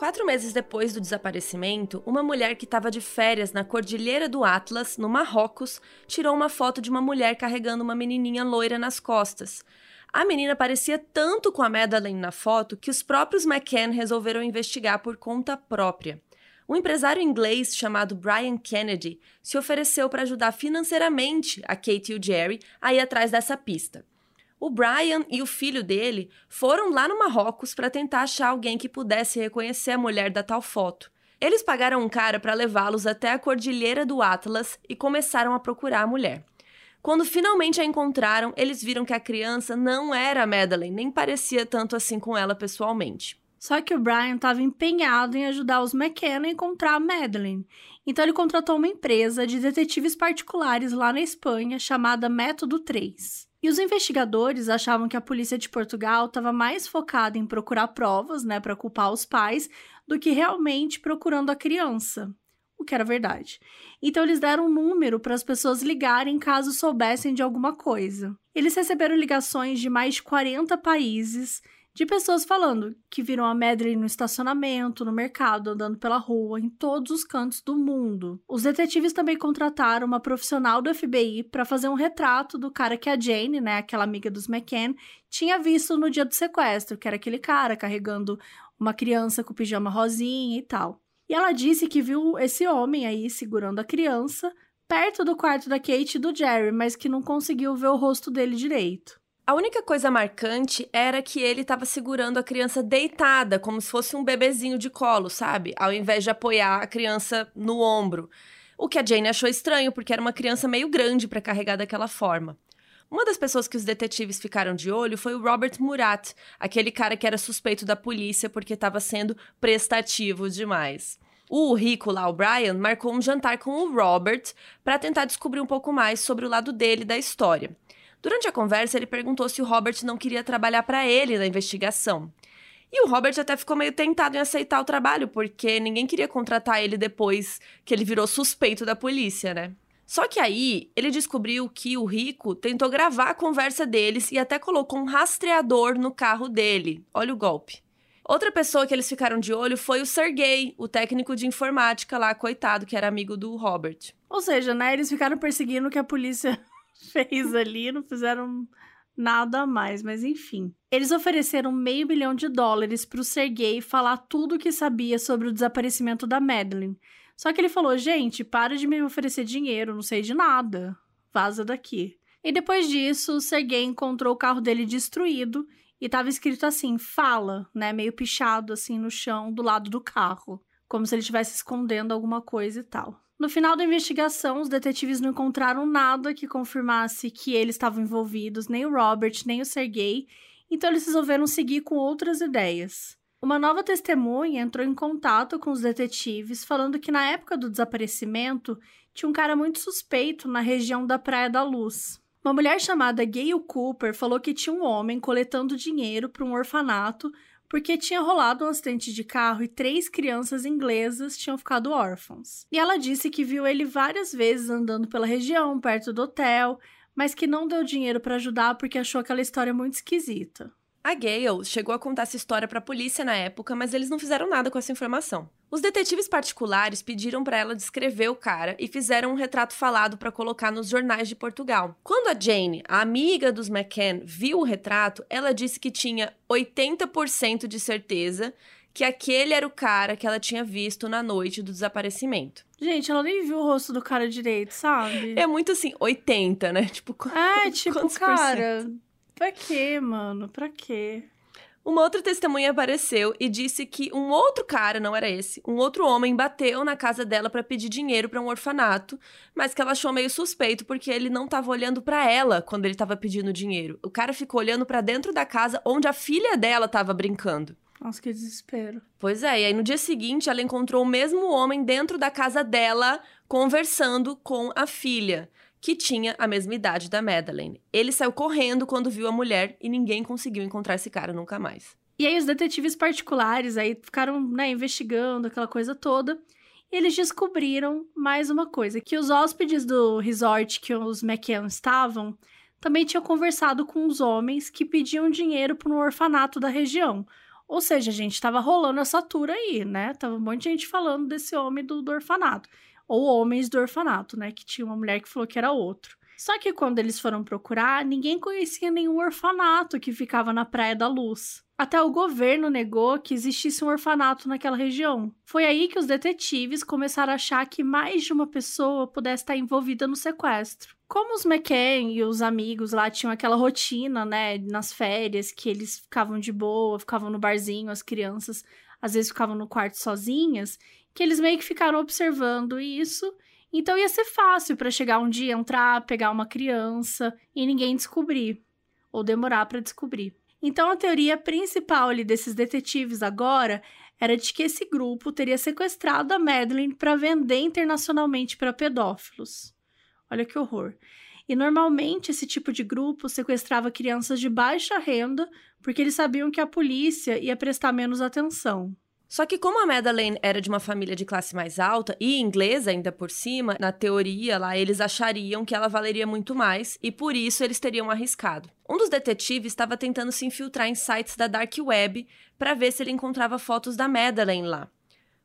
Quatro meses depois do desaparecimento, uma mulher que estava de férias na Cordilheira do Atlas, no Marrocos, tirou uma foto de uma mulher carregando uma menininha loira nas costas. A menina parecia tanto com a Madeleine na foto que os próprios McCann resolveram investigar por conta própria. Um empresário inglês chamado Brian Kennedy se ofereceu para ajudar financeiramente a Kate e o Jerry a ir atrás dessa pista. O Brian e o filho dele foram lá no Marrocos para tentar achar alguém que pudesse reconhecer a mulher da tal foto. Eles pagaram um cara para levá-los até a cordilheira do Atlas e começaram a procurar a mulher. Quando finalmente a encontraram, eles viram que a criança não era a Madeleine, nem parecia tanto assim com ela pessoalmente. Só que o Brian estava empenhado em ajudar os McKenna a encontrar a Madeleine. Então ele contratou uma empresa de detetives particulares lá na Espanha chamada Método 3. E os investigadores achavam que a polícia de Portugal estava mais focada em procurar provas, né, para culpar os pais, do que realmente procurando a criança, o que era verdade. Então eles deram um número para as pessoas ligarem caso soubessem de alguma coisa. Eles receberam ligações de mais de 40 países, de pessoas falando que viram a Madeleine no estacionamento, no mercado, andando pela rua, em todos os cantos do mundo. Os detetives também contrataram uma profissional do FBI para fazer um retrato do cara que a Jane, né, aquela amiga dos McCann, tinha visto no dia do sequestro, que era aquele cara carregando uma criança com pijama rosinha e tal. E ela disse que viu esse homem aí segurando a criança perto do quarto da Kate e do Jerry, mas que não conseguiu ver o rosto dele direito. A única coisa marcante era que ele estava segurando a criança deitada, como se fosse um bebezinho de colo, sabe? Ao invés de apoiar a criança no ombro. O que a Jane achou estranho, porque era uma criança meio grande para carregar daquela forma. Uma das pessoas que os detetives ficaram de olho foi o Robert Murat, aquele cara que era suspeito da polícia porque estava sendo prestativo demais. O rico lá, o Brian, marcou um jantar com o Robert para tentar descobrir um pouco mais sobre o lado dele da história. Durante a conversa, ele perguntou se o Robert não queria trabalhar para ele na investigação. E o Robert até ficou meio tentado em aceitar o trabalho, porque ninguém queria contratar ele depois que ele virou suspeito da polícia, né? Só que aí ele descobriu que o rico tentou gravar a conversa deles e até colocou um rastreador no carro dele. Olha o golpe. Outra pessoa que eles ficaram de olho foi o Sergey, o técnico de informática lá, coitado, que era amigo do Robert. Ou seja, né, eles ficaram perseguindo que a polícia fez ali, não fizeram nada a mais, mas enfim. Eles ofereceram meio bilhão de dólares para o Sergey falar tudo o que sabia sobre o desaparecimento da Madeline. Só que ele falou: gente, para de me oferecer dinheiro, não sei de nada. Vaza daqui. E depois disso, o Sergey encontrou o carro dele destruído e estava escrito assim: fala, né? Meio pichado assim no chão do lado do carro. Como se ele estivesse escondendo alguma coisa e tal. No final da investigação, os detetives não encontraram nada que confirmasse que eles estavam envolvidos, nem o Robert, nem o Sergei, então eles resolveram seguir com outras ideias. Uma nova testemunha entrou em contato com os detetives, falando que na época do desaparecimento tinha um cara muito suspeito na região da Praia da Luz. Uma mulher chamada Gayle Cooper falou que tinha um homem coletando dinheiro para um orfanato porque tinha rolado um acidente de carro e três crianças inglesas tinham ficado órfãos. E ela disse que viu ele várias vezes andando pela região, perto do hotel, mas que não deu dinheiro para ajudar porque achou aquela história muito esquisita. A Gale chegou a contar essa história para a polícia na época, mas eles não fizeram nada com essa informação. Os detetives particulares pediram para ela descrever o cara e fizeram um retrato falado para colocar nos jornais de Portugal. Quando a Jane, a amiga dos McCann, viu o retrato, ela disse que tinha 80% de certeza que aquele era o cara que ela tinha visto na noite do desaparecimento. Gente, ela nem viu o rosto do cara direito, sabe? É muito assim, 80, né? Tipo, é, tipo, cara, Pra quê, mano? Pra quê? Uma outra testemunha apareceu e disse que um outro cara, não era esse, um outro homem bateu na casa dela para pedir dinheiro para um orfanato, mas que ela achou meio suspeito porque ele não estava olhando para ela quando ele estava pedindo dinheiro. O cara ficou olhando para dentro da casa onde a filha dela estava brincando. Nossa, que desespero. Pois é, e aí no dia seguinte ela encontrou o mesmo homem dentro da casa dela conversando com a filha que tinha a mesma idade da Madeleine. Ele saiu correndo quando viu a mulher e ninguém conseguiu encontrar esse cara nunca mais. E aí os detetives particulares aí ficaram, né, investigando aquela coisa toda. E eles descobriram mais uma coisa, que os hóspedes do resort que os McKeown estavam também tinham conversado com os homens que pediam dinheiro para um orfanato da região. Ou seja, a gente estava rolando essa tour aí, né? Tava um monte de gente falando desse homem do, do orfanato ou homens do orfanato, né? Que tinha uma mulher que falou que era outro. Só que quando eles foram procurar, ninguém conhecia nenhum orfanato que ficava na Praia da Luz. Até o governo negou que existisse um orfanato naquela região. Foi aí que os detetives começaram a achar que mais de uma pessoa pudesse estar envolvida no sequestro. Como os McCain e os amigos lá tinham aquela rotina, né, nas férias, que eles ficavam de boa, ficavam no barzinho, as crianças às vezes ficavam no quarto sozinhas, que eles meio que ficaram observando isso. Então ia ser fácil para chegar um dia, entrar, pegar uma criança e ninguém descobrir, ou demorar para descobrir. Então a teoria principal ali desses detetives agora era de que esse grupo teria sequestrado a Madeline para vender internacionalmente para pedófilos. Olha que horror. E normalmente esse tipo de grupo sequestrava crianças de baixa renda porque eles sabiam que a polícia ia prestar menos atenção. Só que como a Madeleine era de uma família de classe mais alta e inglesa ainda por cima, na teoria lá eles achariam que ela valeria muito mais e por isso eles teriam arriscado. Um dos detetives estava tentando se infiltrar em sites da dark web para ver se ele encontrava fotos da Madeleine lá.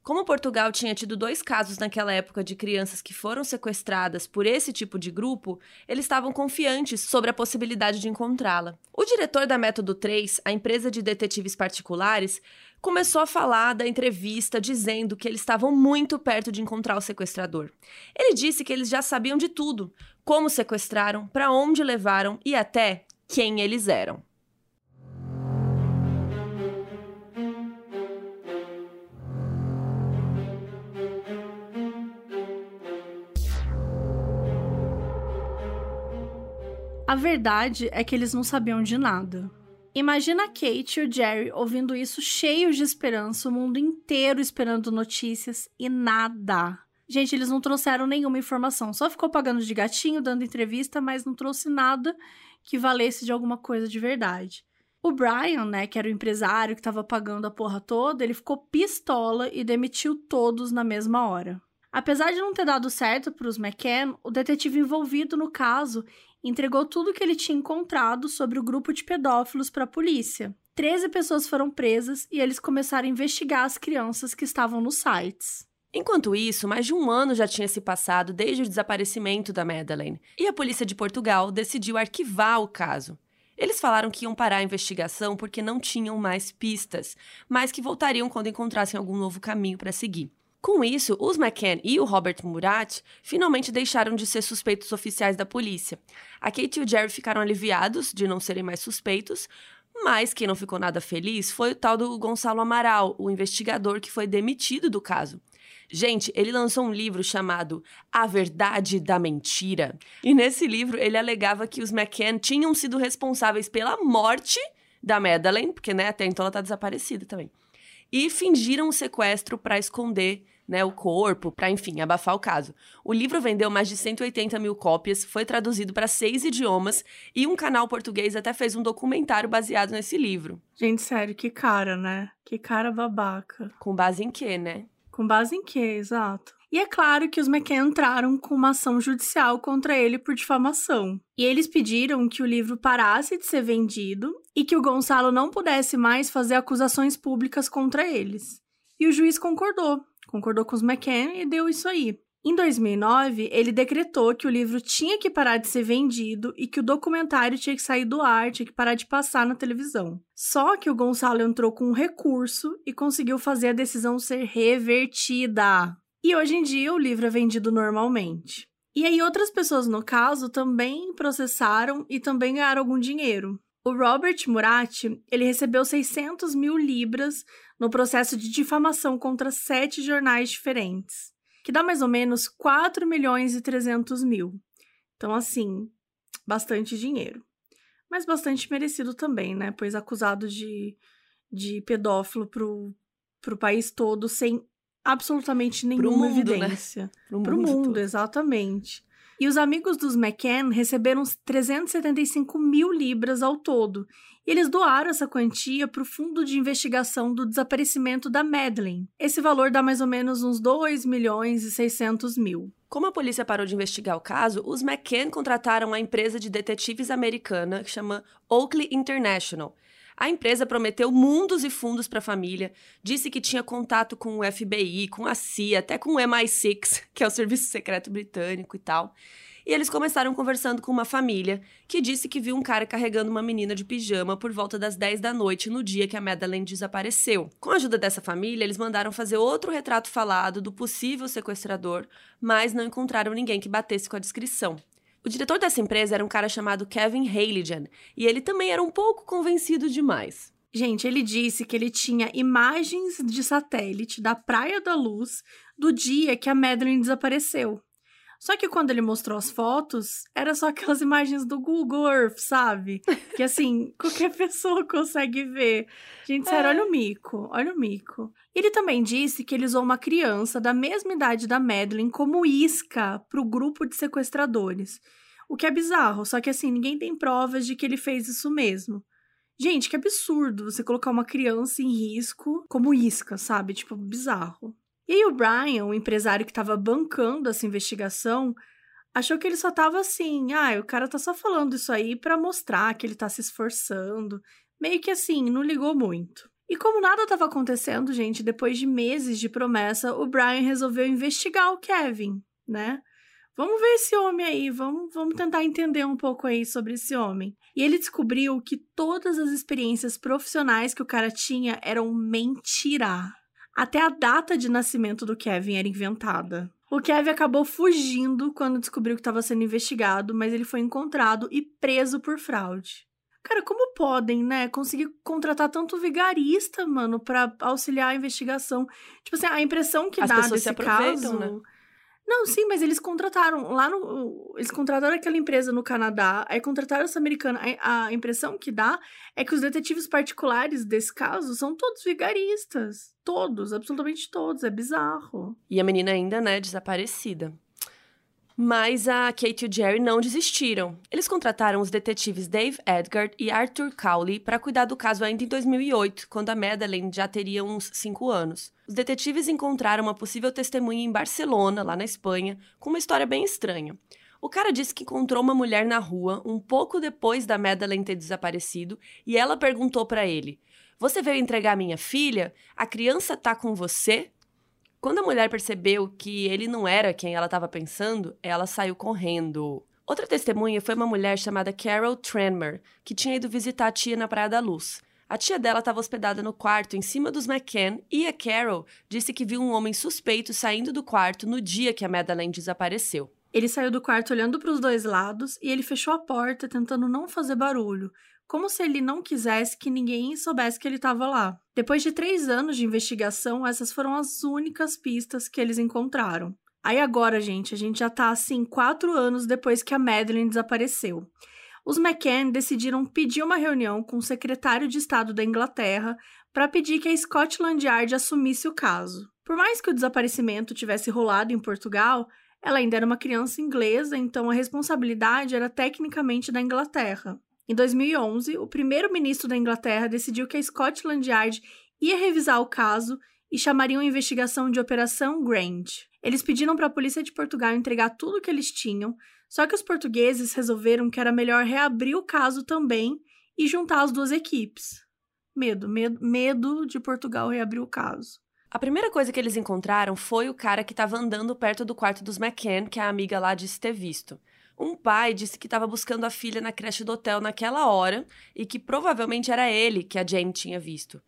Como Portugal tinha tido dois casos naquela época de crianças que foram sequestradas por esse tipo de grupo, eles estavam confiantes sobre a possibilidade de encontrá-la. O diretor da Método 3, a empresa de detetives particulares, começou a falar da entrevista dizendo que eles estavam muito perto de encontrar o sequestrador. Ele disse que eles já sabiam de tudo: como sequestraram, para onde levaram e até quem eles eram. A verdade é que eles não sabiam de nada. Imagina a Kate e o Jerry ouvindo isso cheios de esperança, o mundo inteiro esperando notícias e nada. Gente, eles não trouxeram nenhuma informação, só ficou pagando de gatinho, dando entrevista, mas não trouxe nada que valesse de alguma coisa de verdade. O Brian, né, que era o empresário que estava pagando a porra toda, ele ficou pistola e demitiu todos na mesma hora. Apesar de não ter dado certo para os McCann, o detetive envolvido no caso entregou tudo que ele tinha encontrado sobre o grupo de pedófilos para a polícia. Treze pessoas foram presas e eles começaram a investigar as crianças que estavam nos sites. Enquanto isso, mais de um ano já tinha se passado desde o desaparecimento da Madeleine, e a polícia de Portugal decidiu arquivar o caso. Eles falaram que iam parar a investigação porque não tinham mais pistas, mas que voltariam quando encontrassem algum novo caminho para seguir. Com isso, os McCann e o Robert Murat finalmente deixaram de ser suspeitos oficiais da polícia. A Kate e o Jerry ficaram aliviados de não serem mais suspeitos, mas quem não ficou nada feliz foi o tal do Gonçalo Amaral, o investigador que foi demitido do caso. Gente, ele lançou um livro chamado A Verdade da Mentira. E nesse livro ele alegava que os McCann tinham sido responsáveis pela morte da Madeleine, porque né, até então ela está desaparecida também. E fingiram o sequestro para esconder né, o corpo, para, enfim, abafar o caso. O livro vendeu mais de 180 mil cópias, foi traduzido para seis idiomas e um canal português até fez um documentário baseado nesse livro. Gente, sério, que cara, né? Que cara babaca. Com base em quê, né? Com base em quê, exato? E é claro que os McKen entraram com uma ação judicial contra ele por difamação. E eles pediram que o livro parasse de ser vendido e que o Gonçalo não pudesse mais fazer acusações públicas contra eles. E o juiz concordou, concordou com os McCann e deu isso aí. Em 2009, ele decretou que o livro tinha que parar de ser vendido e que o documentário tinha que sair do ar, tinha que parar de passar na televisão. Só que o Gonçalo entrou com um recurso e conseguiu fazer a decisão ser revertida. E hoje em dia o livro é vendido normalmente. E aí outras pessoas no caso também processaram e também ganharam algum dinheiro. O Robert Murat, ele recebeu 600 mil libras no processo de difamação contra sete jornais diferentes, que dá mais ou menos 4 milhões e 300 mil. Então, assim, bastante dinheiro. Mas bastante merecido também, né? Pois acusado de, de pedófilo pro, pro país todo sem absolutamente nenhuma mundo, né? evidência. Né? Pro, pro mundo, mundo exatamente. E os amigos dos McCann receberam 375 mil libras ao todo. E eles doaram essa quantia para o Fundo de Investigação do Desaparecimento da Madeleine. Esse valor dá mais ou menos uns 2 milhões e 600 mil. Como a polícia parou de investigar o caso, os McCann contrataram a empresa de detetives americana que chama Oakley International a empresa prometeu mundos e fundos para a família, disse que tinha contato com o FBI, com a CIA, até com o MI6, que é o Serviço Secreto Britânico e tal. E eles começaram conversando com uma família que disse que viu um cara carregando uma menina de pijama por volta das 10 da noite no dia que a Madeleine desapareceu. Com a ajuda dessa família, eles mandaram fazer outro retrato falado do possível sequestrador, mas não encontraram ninguém que batesse com a descrição. O diretor dessa empresa era um cara chamado Kevin Halligan, e ele também era um pouco convencido demais. Gente, ele disse que ele tinha imagens de satélite da Praia da Luz do dia que a Madeline desapareceu. Só que quando ele mostrou as fotos, era só aquelas imagens do Google Earth, sabe? Que assim, qualquer pessoa consegue ver. Gente, sério, é. olha o mico, olha o mico. Ele também disse que ele usou uma criança da mesma idade da Madeline como isca para o grupo de sequestradores. O que é bizarro, só que assim, ninguém tem provas de que ele fez isso mesmo. Gente, que absurdo você colocar uma criança em risco como isca, sabe? Tipo, bizarro. E aí o Brian, o empresário que estava bancando essa investigação, achou que ele só tava assim, ah, o cara tá só falando isso aí para mostrar que ele tá se esforçando. Meio que assim, não ligou muito. E como nada estava acontecendo, gente, depois de meses de promessa, o Brian resolveu investigar o Kevin, né? Vamos ver esse homem aí, vamos, vamos tentar entender um pouco aí sobre esse homem. E ele descobriu que todas as experiências profissionais que o cara tinha eram mentira. Até a data de nascimento do Kevin era inventada. O Kevin acabou fugindo quando descobriu que estava sendo investigado, mas ele foi encontrado e preso por fraude. Cara, como podem, né, conseguir contratar tanto vigarista, mano, para auxiliar a investigação? Tipo assim, a impressão que As dá pessoas desse se aproveitam, caso. né? Não, sim, mas eles contrataram lá no. Eles contrataram aquela empresa no Canadá, aí contrataram essa americana. A, impressão que dá é que os detetives particulares desse caso são todos vigaristas. Todos, absolutamente todos. É bizarro. E a menina ainda, né, desaparecida. Mas a Kate e o Jerry não desistiram. Eles contrataram os detetives Dave Edgar e Arthur Cowley para cuidar do caso ainda em 2008, quando a Madeleine já teria uns 5 anos. Os detetives encontraram uma possível testemunha em Barcelona, lá na Espanha, com uma história bem estranha. O cara disse que encontrou uma mulher na rua um pouco depois da Madeleine ter desaparecido e ela perguntou para ele: Você veio entregar minha filha? A criança tá com você? Quando a mulher percebeu que ele não era quem ela estava pensando, ela saiu correndo. Outra testemunha foi uma mulher chamada Carol Tranmer, que tinha ido visitar a tia na Praia da Luz. A tia dela estava hospedada no quarto em cima dos McCann e a Carol disse que viu um homem suspeito saindo do quarto no dia que a Madeleine desapareceu. Ele saiu do quarto olhando para os dois lados e ele fechou a porta tentando não fazer barulho, como se ele não quisesse que ninguém soubesse que ele estava lá. Depois de três anos de investigação, essas foram as únicas pistas que eles encontraram. Aí agora, gente, a gente já tá assim quatro anos depois que a Madeleine desapareceu. Os McCann decidiram pedir uma reunião com o secretário de Estado da Inglaterra para pedir que a Scotland Yard assumisse o caso. Por mais que o desaparecimento tivesse rolado em Portugal, ela ainda era uma criança inglesa, então a responsabilidade era tecnicamente da Inglaterra. Em 2011, o primeiro-ministro da Inglaterra decidiu que a Scotland Yard ia revisar o caso e chamariam a investigação de Operação Grand. Eles pediram para a polícia de Portugal entregar tudo o que eles tinham, só que os portugueses resolveram que era melhor reabrir o caso também e juntar as duas equipes. Medo, medo, medo de Portugal reabrir o caso. A primeira coisa que eles encontraram foi o cara que estava andando perto do quarto dos McCann, que a amiga lá disse ter visto. Um pai disse que estava buscando a filha na creche do hotel naquela hora e que provavelmente era ele que a Jane tinha visto.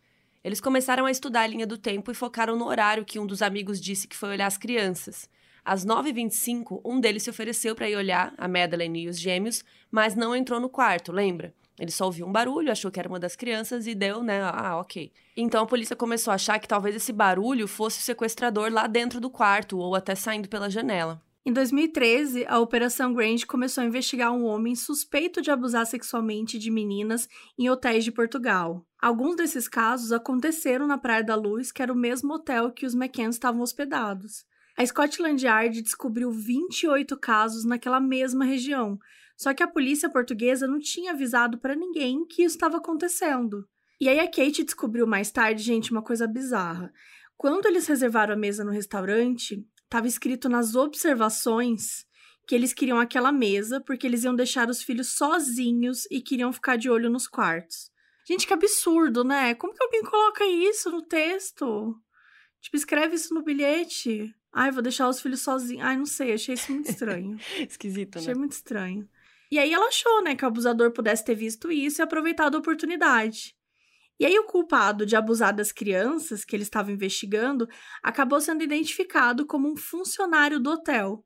Eles começaram a estudar a linha do tempo e focaram no horário que um dos amigos disse que foi olhar as crianças. Às 9h25, um deles se ofereceu para ir olhar a Madeleine e os gêmeos, mas não entrou no quarto, lembra? Ele só ouviu um barulho, achou que era uma das crianças e deu, né? Ah, ok. Então a polícia começou a achar que talvez esse barulho fosse o sequestrador lá dentro do quarto ou até saindo pela janela. Em 2013, a Operação Grand começou a investigar um homem suspeito de abusar sexualmente de meninas em hotéis de Portugal. Alguns desses casos aconteceram na Praia da Luz, que era o mesmo hotel que os McCann estavam hospedados. A Scotland Yard descobriu 28 casos naquela mesma região, só que a polícia portuguesa não tinha avisado para ninguém que isso estava acontecendo. E aí a Kate descobriu mais tarde, gente, uma coisa bizarra. Quando eles reservaram a mesa no restaurante, estava escrito nas observações que eles queriam aquela mesa porque eles iam deixar os filhos sozinhos e queriam ficar de olho nos quartos. Gente, que absurdo, né? Como que alguém coloca isso no texto? Tipo, escreve isso no bilhete. Ai, vou deixar os filhos sozinhos. Ai, não sei, achei isso muito estranho. Esquisito, né? Achei muito estranho. E aí ela achou, né, que o abusador pudesse ter visto isso e aproveitado a oportunidade. E aí, o culpado de abusar das crianças que eles estavam investigando acabou sendo identificado como um funcionário do hotel.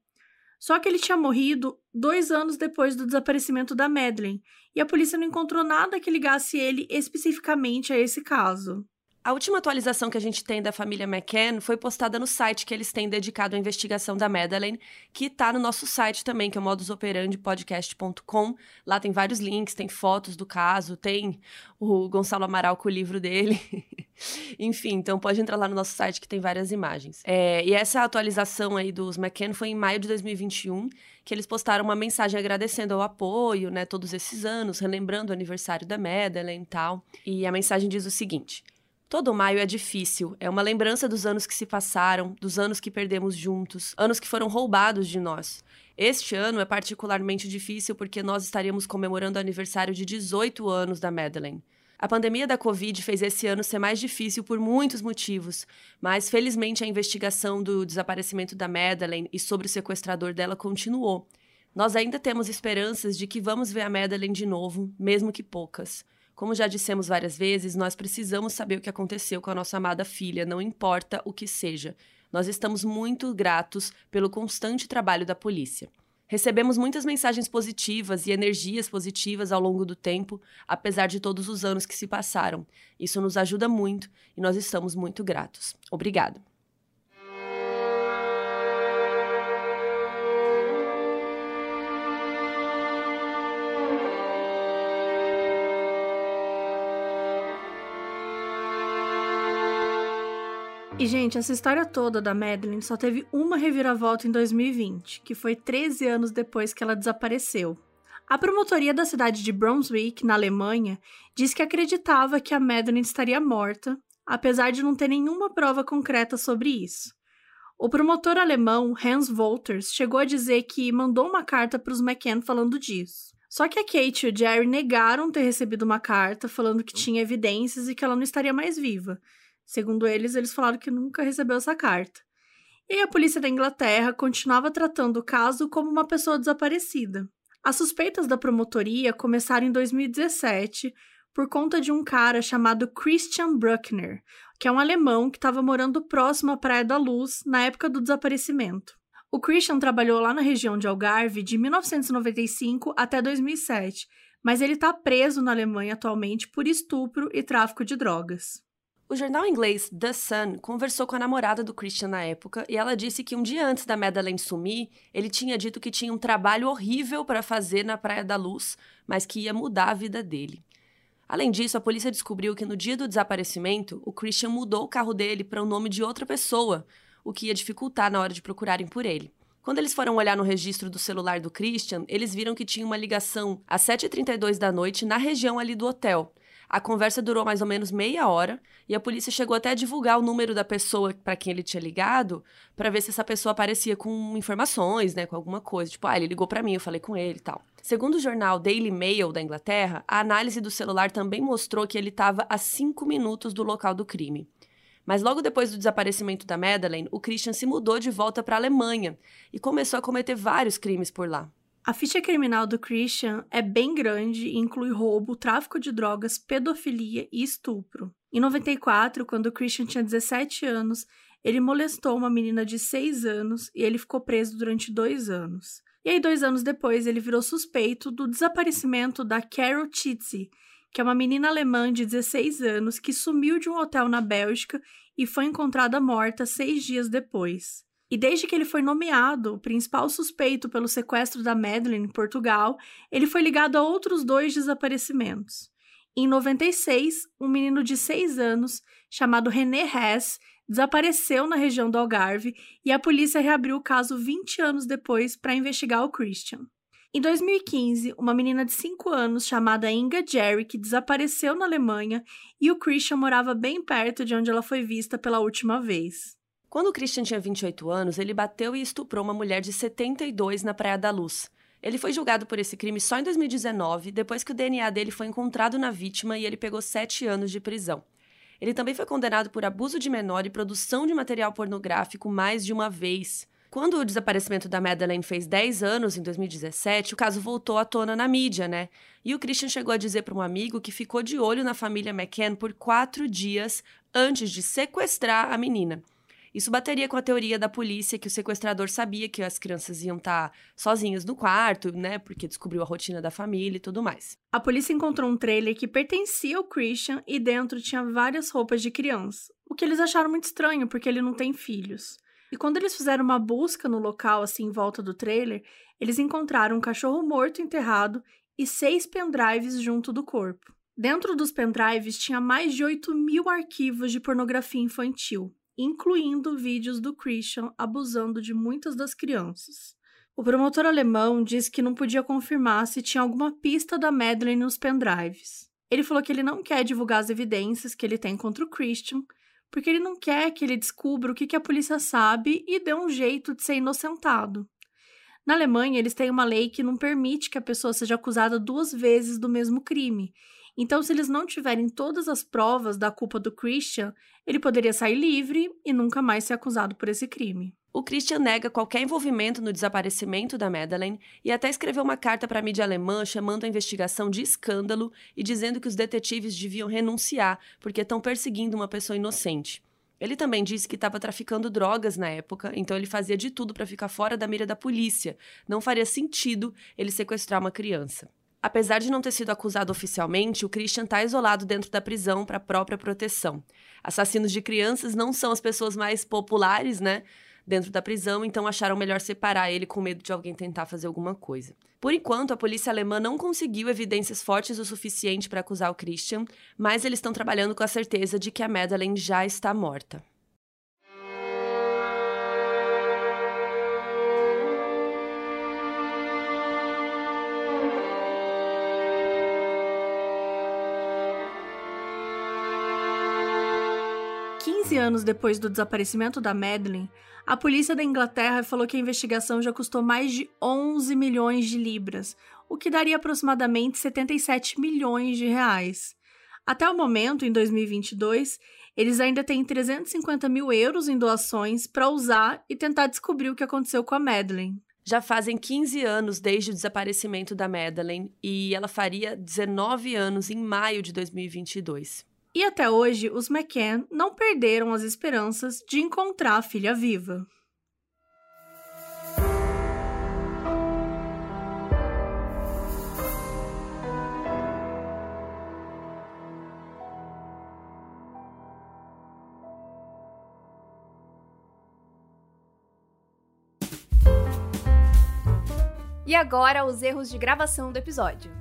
Só que ele tinha morrido dois anos depois do desaparecimento da Madeleine, e a polícia não encontrou nada que ligasse ele especificamente a esse caso. A última atualização que a gente tem da família McCann foi postada no site que eles têm dedicado à investigação da Madeleine, que está no nosso site também, que é o modusoperandipodcast.com. Lá tem vários links, tem fotos do caso, tem o Gonçalo Amaral com o livro dele. Enfim, então pode entrar lá no nosso site que tem várias imagens. É, e essa atualização aí dos McCann foi em maio de 2021, que eles postaram uma mensagem agradecendo ao apoio, né, todos esses anos, relembrando o aniversário da Madeleine e tal. E a mensagem diz o seguinte... Todo maio é difícil, é uma lembrança dos anos que se passaram, dos anos que perdemos juntos, anos que foram roubados de nós. Este ano é particularmente difícil porque nós estaríamos comemorando o aniversário de 18 anos da Madeleine. A pandemia da Covid fez esse ano ser mais difícil por muitos motivos, mas felizmente a investigação do desaparecimento da Madeleine e sobre o sequestrador dela continuou. Nós ainda temos esperanças de que vamos ver a Madeleine de novo, mesmo que poucas. Como já dissemos várias vezes, nós precisamos saber o que aconteceu com a nossa amada filha, não importa o que seja. Nós estamos muito gratos pelo constante trabalho da polícia. Recebemos muitas mensagens positivas e energias positivas ao longo do tempo, apesar de todos os anos que se passaram. Isso nos ajuda muito e nós estamos muito gratos. Obrigada. E, gente, essa história toda da Madeline só teve uma reviravolta em 2020, que foi 13 anos depois que ela desapareceu. A promotoria da cidade de Brunswick, na Alemanha, disse que acreditava que a Madeline estaria morta, apesar de não ter nenhuma prova concreta sobre isso. O promotor alemão Hans Wolters chegou a dizer que mandou uma carta para os McCann falando disso. Só que a Kate e o Jerry negaram ter recebido uma carta falando que tinha evidências e que ela não estaria mais viva, Segundo eles, eles falaram que nunca recebeu essa carta. E a polícia da Inglaterra continuava tratando o caso como uma pessoa desaparecida. As suspeitas da promotoria começaram em 2017 por conta de um cara chamado Christian Bruckner, que é um alemão que estava morando próximo à Praia da Luz na época do desaparecimento. O Christian trabalhou lá na região de Algarve de 1995 até 2007, mas ele está preso na Alemanha atualmente por estupro e tráfico de drogas. O jornal inglês The Sun conversou com a namorada do Christian na época e ela disse que um dia antes da Madeleine sumir, ele tinha dito que tinha um trabalho horrível para fazer na Praia da Luz, mas que ia mudar a vida dele. Além disso, a polícia descobriu que no dia do desaparecimento, o Christian mudou o carro dele para o nome de outra pessoa, o que ia dificultar na hora de procurarem por ele. Quando eles foram olhar no registro do celular do Christian, eles viram que tinha uma ligação às 7h32 da noite na região ali do hotel. A conversa durou mais ou menos meia hora e a polícia chegou até a divulgar o número da pessoa para quem ele tinha ligado, para ver se essa pessoa aparecia com informações, né, com alguma coisa, tipo, ah, ele ligou para mim, eu falei com ele e tal. Segundo o jornal Daily Mail da Inglaterra, a análise do celular também mostrou que ele estava a cinco minutos do local do crime. Mas logo depois do desaparecimento da Madeleine, o Christian se mudou de volta para a Alemanha e começou a cometer vários crimes por lá. A ficha criminal do Christian é bem grande e inclui roubo, tráfico de drogas, pedofilia e estupro. Em 94, quando o Christian tinha 17 anos, ele molestou uma menina de 6 anos e ele ficou preso durante dois anos. E aí, dois anos depois, ele virou suspeito do desaparecimento da Carol Chitzi, que é uma menina alemã de 16 anos que sumiu de um hotel na Bélgica e foi encontrada morta seis dias depois. E desde que ele foi nomeado o principal suspeito pelo sequestro da Madeleine em Portugal, ele foi ligado a outros dois desaparecimentos. Em 96, um menino de 6 anos, chamado René Hess, desapareceu na região do Algarve e a polícia reabriu o caso 20 anos depois para investigar o Christian. Em 2015, uma menina de 5 anos chamada Inga Jerry desapareceu na Alemanha e o Christian morava bem perto de onde ela foi vista pela última vez. Quando o Christian tinha 28 anos, ele bateu e estuprou uma mulher de 72 na Praia da Luz. Ele foi julgado por esse crime só em 2019, depois que o DNA dele foi encontrado na vítima e ele pegou sete anos de prisão. Ele também foi condenado por abuso de menor e produção de material pornográfico mais de uma vez. Quando o desaparecimento da Madeleine fez 10 anos, em 2017, o caso voltou à tona na mídia, né? E o Christian chegou a dizer para um amigo que ficou de olho na família McCann por quatro dias antes de sequestrar a menina. Isso bateria com a teoria da polícia que o sequestrador sabia que as crianças iam estar tá sozinhas no quarto, né? Porque descobriu a rotina da família e tudo mais. A polícia encontrou um trailer que pertencia ao Christian e dentro tinha várias roupas de criança. O que eles acharam muito estranho, porque ele não tem filhos. E quando eles fizeram uma busca no local, assim, em volta do trailer, eles encontraram um cachorro morto enterrado e seis pendrives junto do corpo. Dentro dos pendrives tinha mais de 8 mil arquivos de pornografia infantil incluindo vídeos do Christian abusando de muitas das crianças. O promotor alemão disse que não podia confirmar se tinha alguma pista da Madeleine nos pendrives. Ele falou que ele não quer divulgar as evidências que ele tem contra o Christian, porque ele não quer que ele descubra o que, a polícia sabe e dê um jeito de ser inocentado. Na Alemanha, eles têm uma lei que não permite que a pessoa seja acusada duas vezes do mesmo crime, então, se eles não tiverem todas as provas da culpa do Christian, ele poderia sair livre e nunca mais ser acusado por esse crime. O Christian nega qualquer envolvimento no desaparecimento da Madeleine e até escreveu uma carta para a mídia alemã chamando a investigação de escândalo e dizendo que os detetives deviam renunciar porque estão perseguindo uma pessoa inocente. Ele também disse que estava traficando drogas na época, então ele fazia de tudo para ficar fora da mira da polícia. Não faria sentido ele sequestrar uma criança. Apesar de não ter sido acusado oficialmente, o Christian está isolado dentro da prisão para própria proteção. Assassinos de crianças não são as pessoas mais populares, né? Dentro da prisão, então acharam melhor separar ele com medo de alguém tentar fazer alguma coisa. Por enquanto, a polícia alemã não conseguiu evidências fortes o suficiente para acusar o Christian, mas eles estão trabalhando com a certeza de que a Madeleine já está morta. 15 anos depois do desaparecimento da Madeleine, a polícia da Inglaterra falou que a investigação já custou mais de 11 milhões de libras, o que daria aproximadamente 77 milhões de reais. Até o momento, em 2022, eles ainda têm 350 mil euros em doações para usar e tentar descobrir o que aconteceu com a Madeleine. Já fazem 15 anos desde o desaparecimento da Madeleine e ela faria 19 anos em maio de 2022. E até hoje, os McCann não perderam as esperanças de encontrar a filha viva. E agora, os erros de gravação do episódio.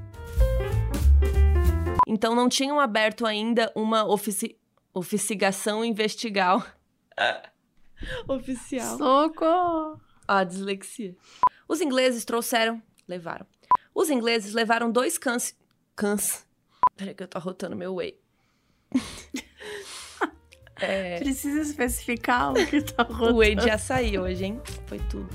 Então não tinham aberto ainda uma ofici... oficigação investigal. Oficial. Socorro! A dislexia. Os ingleses trouxeram, levaram. Os ingleses levaram dois cães. Cães. Peraí que eu tô arrotando meu whey. é... Precisa especificar o que tá arrotando. O whey de açaí hoje, hein? Foi tudo.